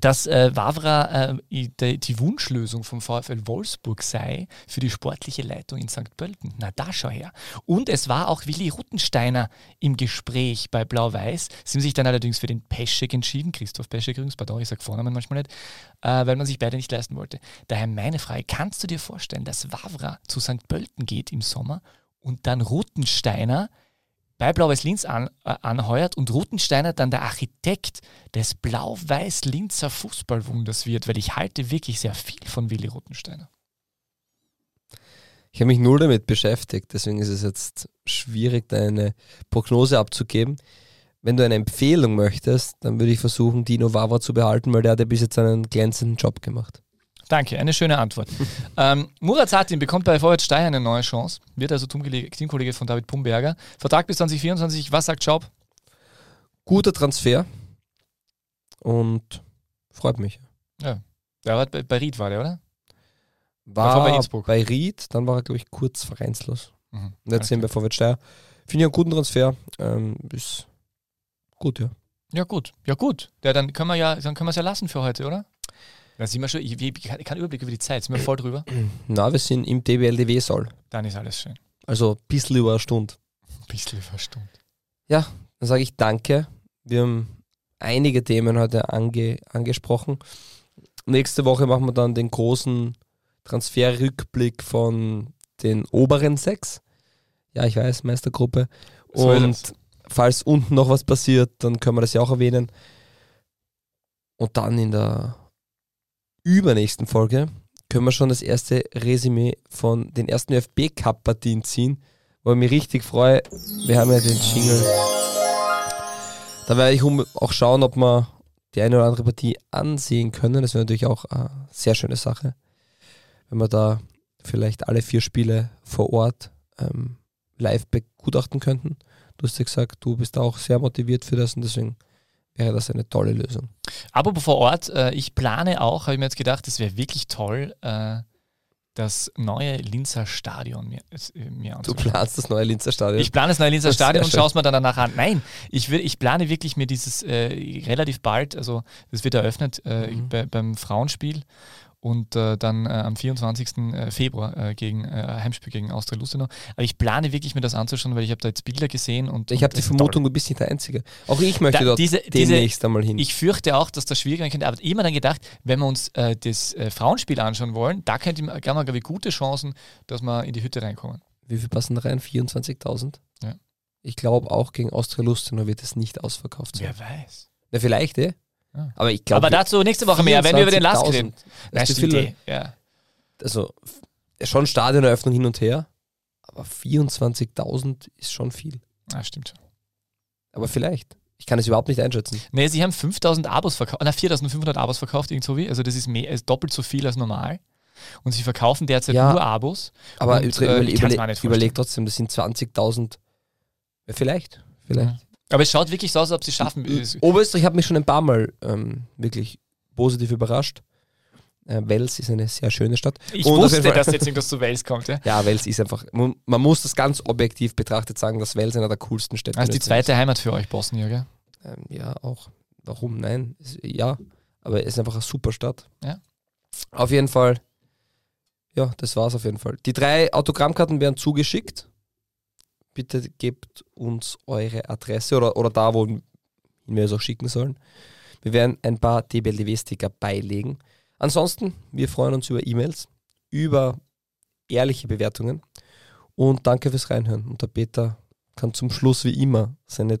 dass äh, Wavra äh, die, die Wunschlösung vom VfL Wolfsburg sei für die sportliche Leitung in St. Pölten. Na, da schau her. Und es war auch Willi Ruttensteiner im Gespräch bei Blau-Weiß. Sie haben sich dann allerdings für den Peschek entschieden. Christoph Peschek übrigens, pardon, ich sage Vornamen manchmal nicht, äh, weil man sich beide nicht leisten wollte. Daher meine Frage, kannst du dir vorstellen, dass Wavra zu St. Pölten geht im Sommer und dann Ruttensteiner bei Blau-Weiß Linz an, äh, anheuert und Ruttensteiner dann der Architekt des Blau-Weiß-Linzer Fußballwunders wird, weil ich halte wirklich sehr viel von Willi Ruttensteiner. Ich habe mich null damit beschäftigt, deswegen ist es jetzt schwierig, da eine Prognose abzugeben. Wenn du eine Empfehlung möchtest, dann würde ich versuchen, Dino Vavra zu behalten, weil der hat ja bis jetzt einen glänzenden Job gemacht. Danke, eine schöne Antwort. ähm, Murat Satin bekommt bei Vorwärts Steyr eine neue Chance, wird also Teamkollege von David Pumberger. Vertrag bis 2024, was sagt Schaub? Guter Transfer und freut mich. Der war bei, bei Ried war der, oder? War bei bei, Innsbruck. Ried, dann war er, glaube ich, kurz vereinslos. Mhm. Und jetzt sind wir bei Vorwärts Steyr. Finde ich einen guten Transfer. Ähm, ist gut, ja. Ja, gut. Ja, gut. Ja, dann können wir ja, dann können wir es ja lassen für heute, oder? Da sind wir schon, ich, ich, ich kann Überblick über die Zeit, sind wir voll drüber. Na, wir sind im DBLDW-Saal. Dann ist alles schön. Also ein bisschen über eine Stunde. Ein bisschen verstummt. Dann sage ich danke. Wir haben einige Themen heute ange angesprochen. Nächste Woche machen wir dann den großen Transferrückblick von den oberen sechs. Ja, ich weiß, Meistergruppe. So Und falls unten noch was passiert, dann können wir das ja auch erwähnen. Und dann in der übernächsten Folge können wir schon das erste Resümee von den ersten ÖFB-Cup-Partien ziehen, wo ich mich richtig freue. Wir haben ja den Jingle. Da werde ich auch schauen, ob wir die eine oder andere Partie ansehen können. Das wäre natürlich auch eine sehr schöne Sache, wenn wir da vielleicht alle vier Spiele vor Ort ähm, live begutachten könnten. Du hast ja gesagt, du bist auch sehr motiviert für das und deswegen wäre das eine tolle Lösung. Apropos vor Ort, äh, ich plane auch, habe ich mir jetzt gedacht, es wäre wirklich toll, äh, das neue Linzer Stadion mir, äh, mir Du planst das neue Linzer Stadion. Ich plane das neue Linzer Das Stadion und schaue es mir dann danach an. Nein, ich, will, ich plane wirklich mir dieses äh, relativ bald, also das wird eröffnet äh, Mhm. bei, beim Frauenspiel und äh, dann äh, am 24. äh, Februar äh, gegen äh, Heimspiel gegen Austria Lustenau. Aber ich plane wirklich mir das anzuschauen, weil ich habe da jetzt Bilder gesehen und ich habe die ist toll. Vermutung, du bist nicht der Einzige. Auch ich möchte Da- dort diese- diese- demnächst einmal hin. Ich fürchte auch, dass das schwierig sein könnte, aber immer dann gedacht, wenn wir uns das Frauenspiel anschauen wollen, da könnte man, glaube ich, gute Chancen, dass wir in die Hütte reinkommen. Wie viel passen da rein? 24.000? Ja. Ich glaube, auch gegen Austria Lustenau wird es nicht ausverkauft sein. Wer weiß. Na, vielleicht, eh? Ja. Aber ich glaube. Aber dazu nächste Woche mehr, wenn wir über den Last reden. 24.000. Das Das ist viel. Ja. also schon Stadioneröffnung hin und her, aber 24.000 ist schon viel. Ah, stimmt schon. Aber vielleicht. Ich kann es überhaupt nicht einschätzen. Nee, sie haben 5000 Abos verkauft, na 4500 Abos verkauft, irgend so wie. Also das ist, mehr, ist doppelt so viel als normal. Und sie verkaufen derzeit Ja. nur Abos. Aber Und, über, äh, überle ich kann's überle mir nicht überleg trotzdem, das sind 20.000. Ja, vielleicht. Vielleicht. Ja. Aber es schaut wirklich so aus, als ob sie schaffen. Es- Oberösterreich hat mich schon ein paar Mal ähm, wirklich positiv überrascht. Äh, Wels ist eine sehr schöne Stadt. Ich Und wusste, dass jetzt irgendwas zu Wales kommt. Ja. Ja, Wels ist einfach, man, man muss das ganz objektiv betrachtet sagen, dass Wels einer der coolsten Städte ist die Österreichs ist. zweite Heimat für euch, Bosnien, gell? Ähm, ja, auch. Warum? Nein. Ja, aber es ist einfach eine super Stadt. Ja. Auf jeden Fall. Ja, das war's auf jeden Fall. Die drei Autogrammkarten werden zugeschickt. Bitte gebt uns eure Adresse oder, oder da, wo wir es auch schicken sollen. Wir werden ein paar DBLDW-Sticker beilegen. Ansonsten, wir freuen uns über E-Mails, über ehrliche Bewertungen und danke fürs Reinhören. Und der Peter kann zum Schluss wie immer seine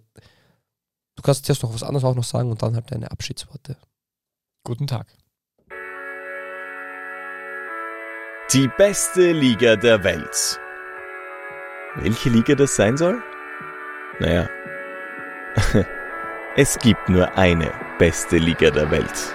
Du kannst zuerst noch was anderes auch noch sagen und dann halt deine Abschiedsworte. Guten Tag. Die beste Liga der Welt. Welche Liga das sein soll? Naja, es gibt nur eine beste Liga der Welt.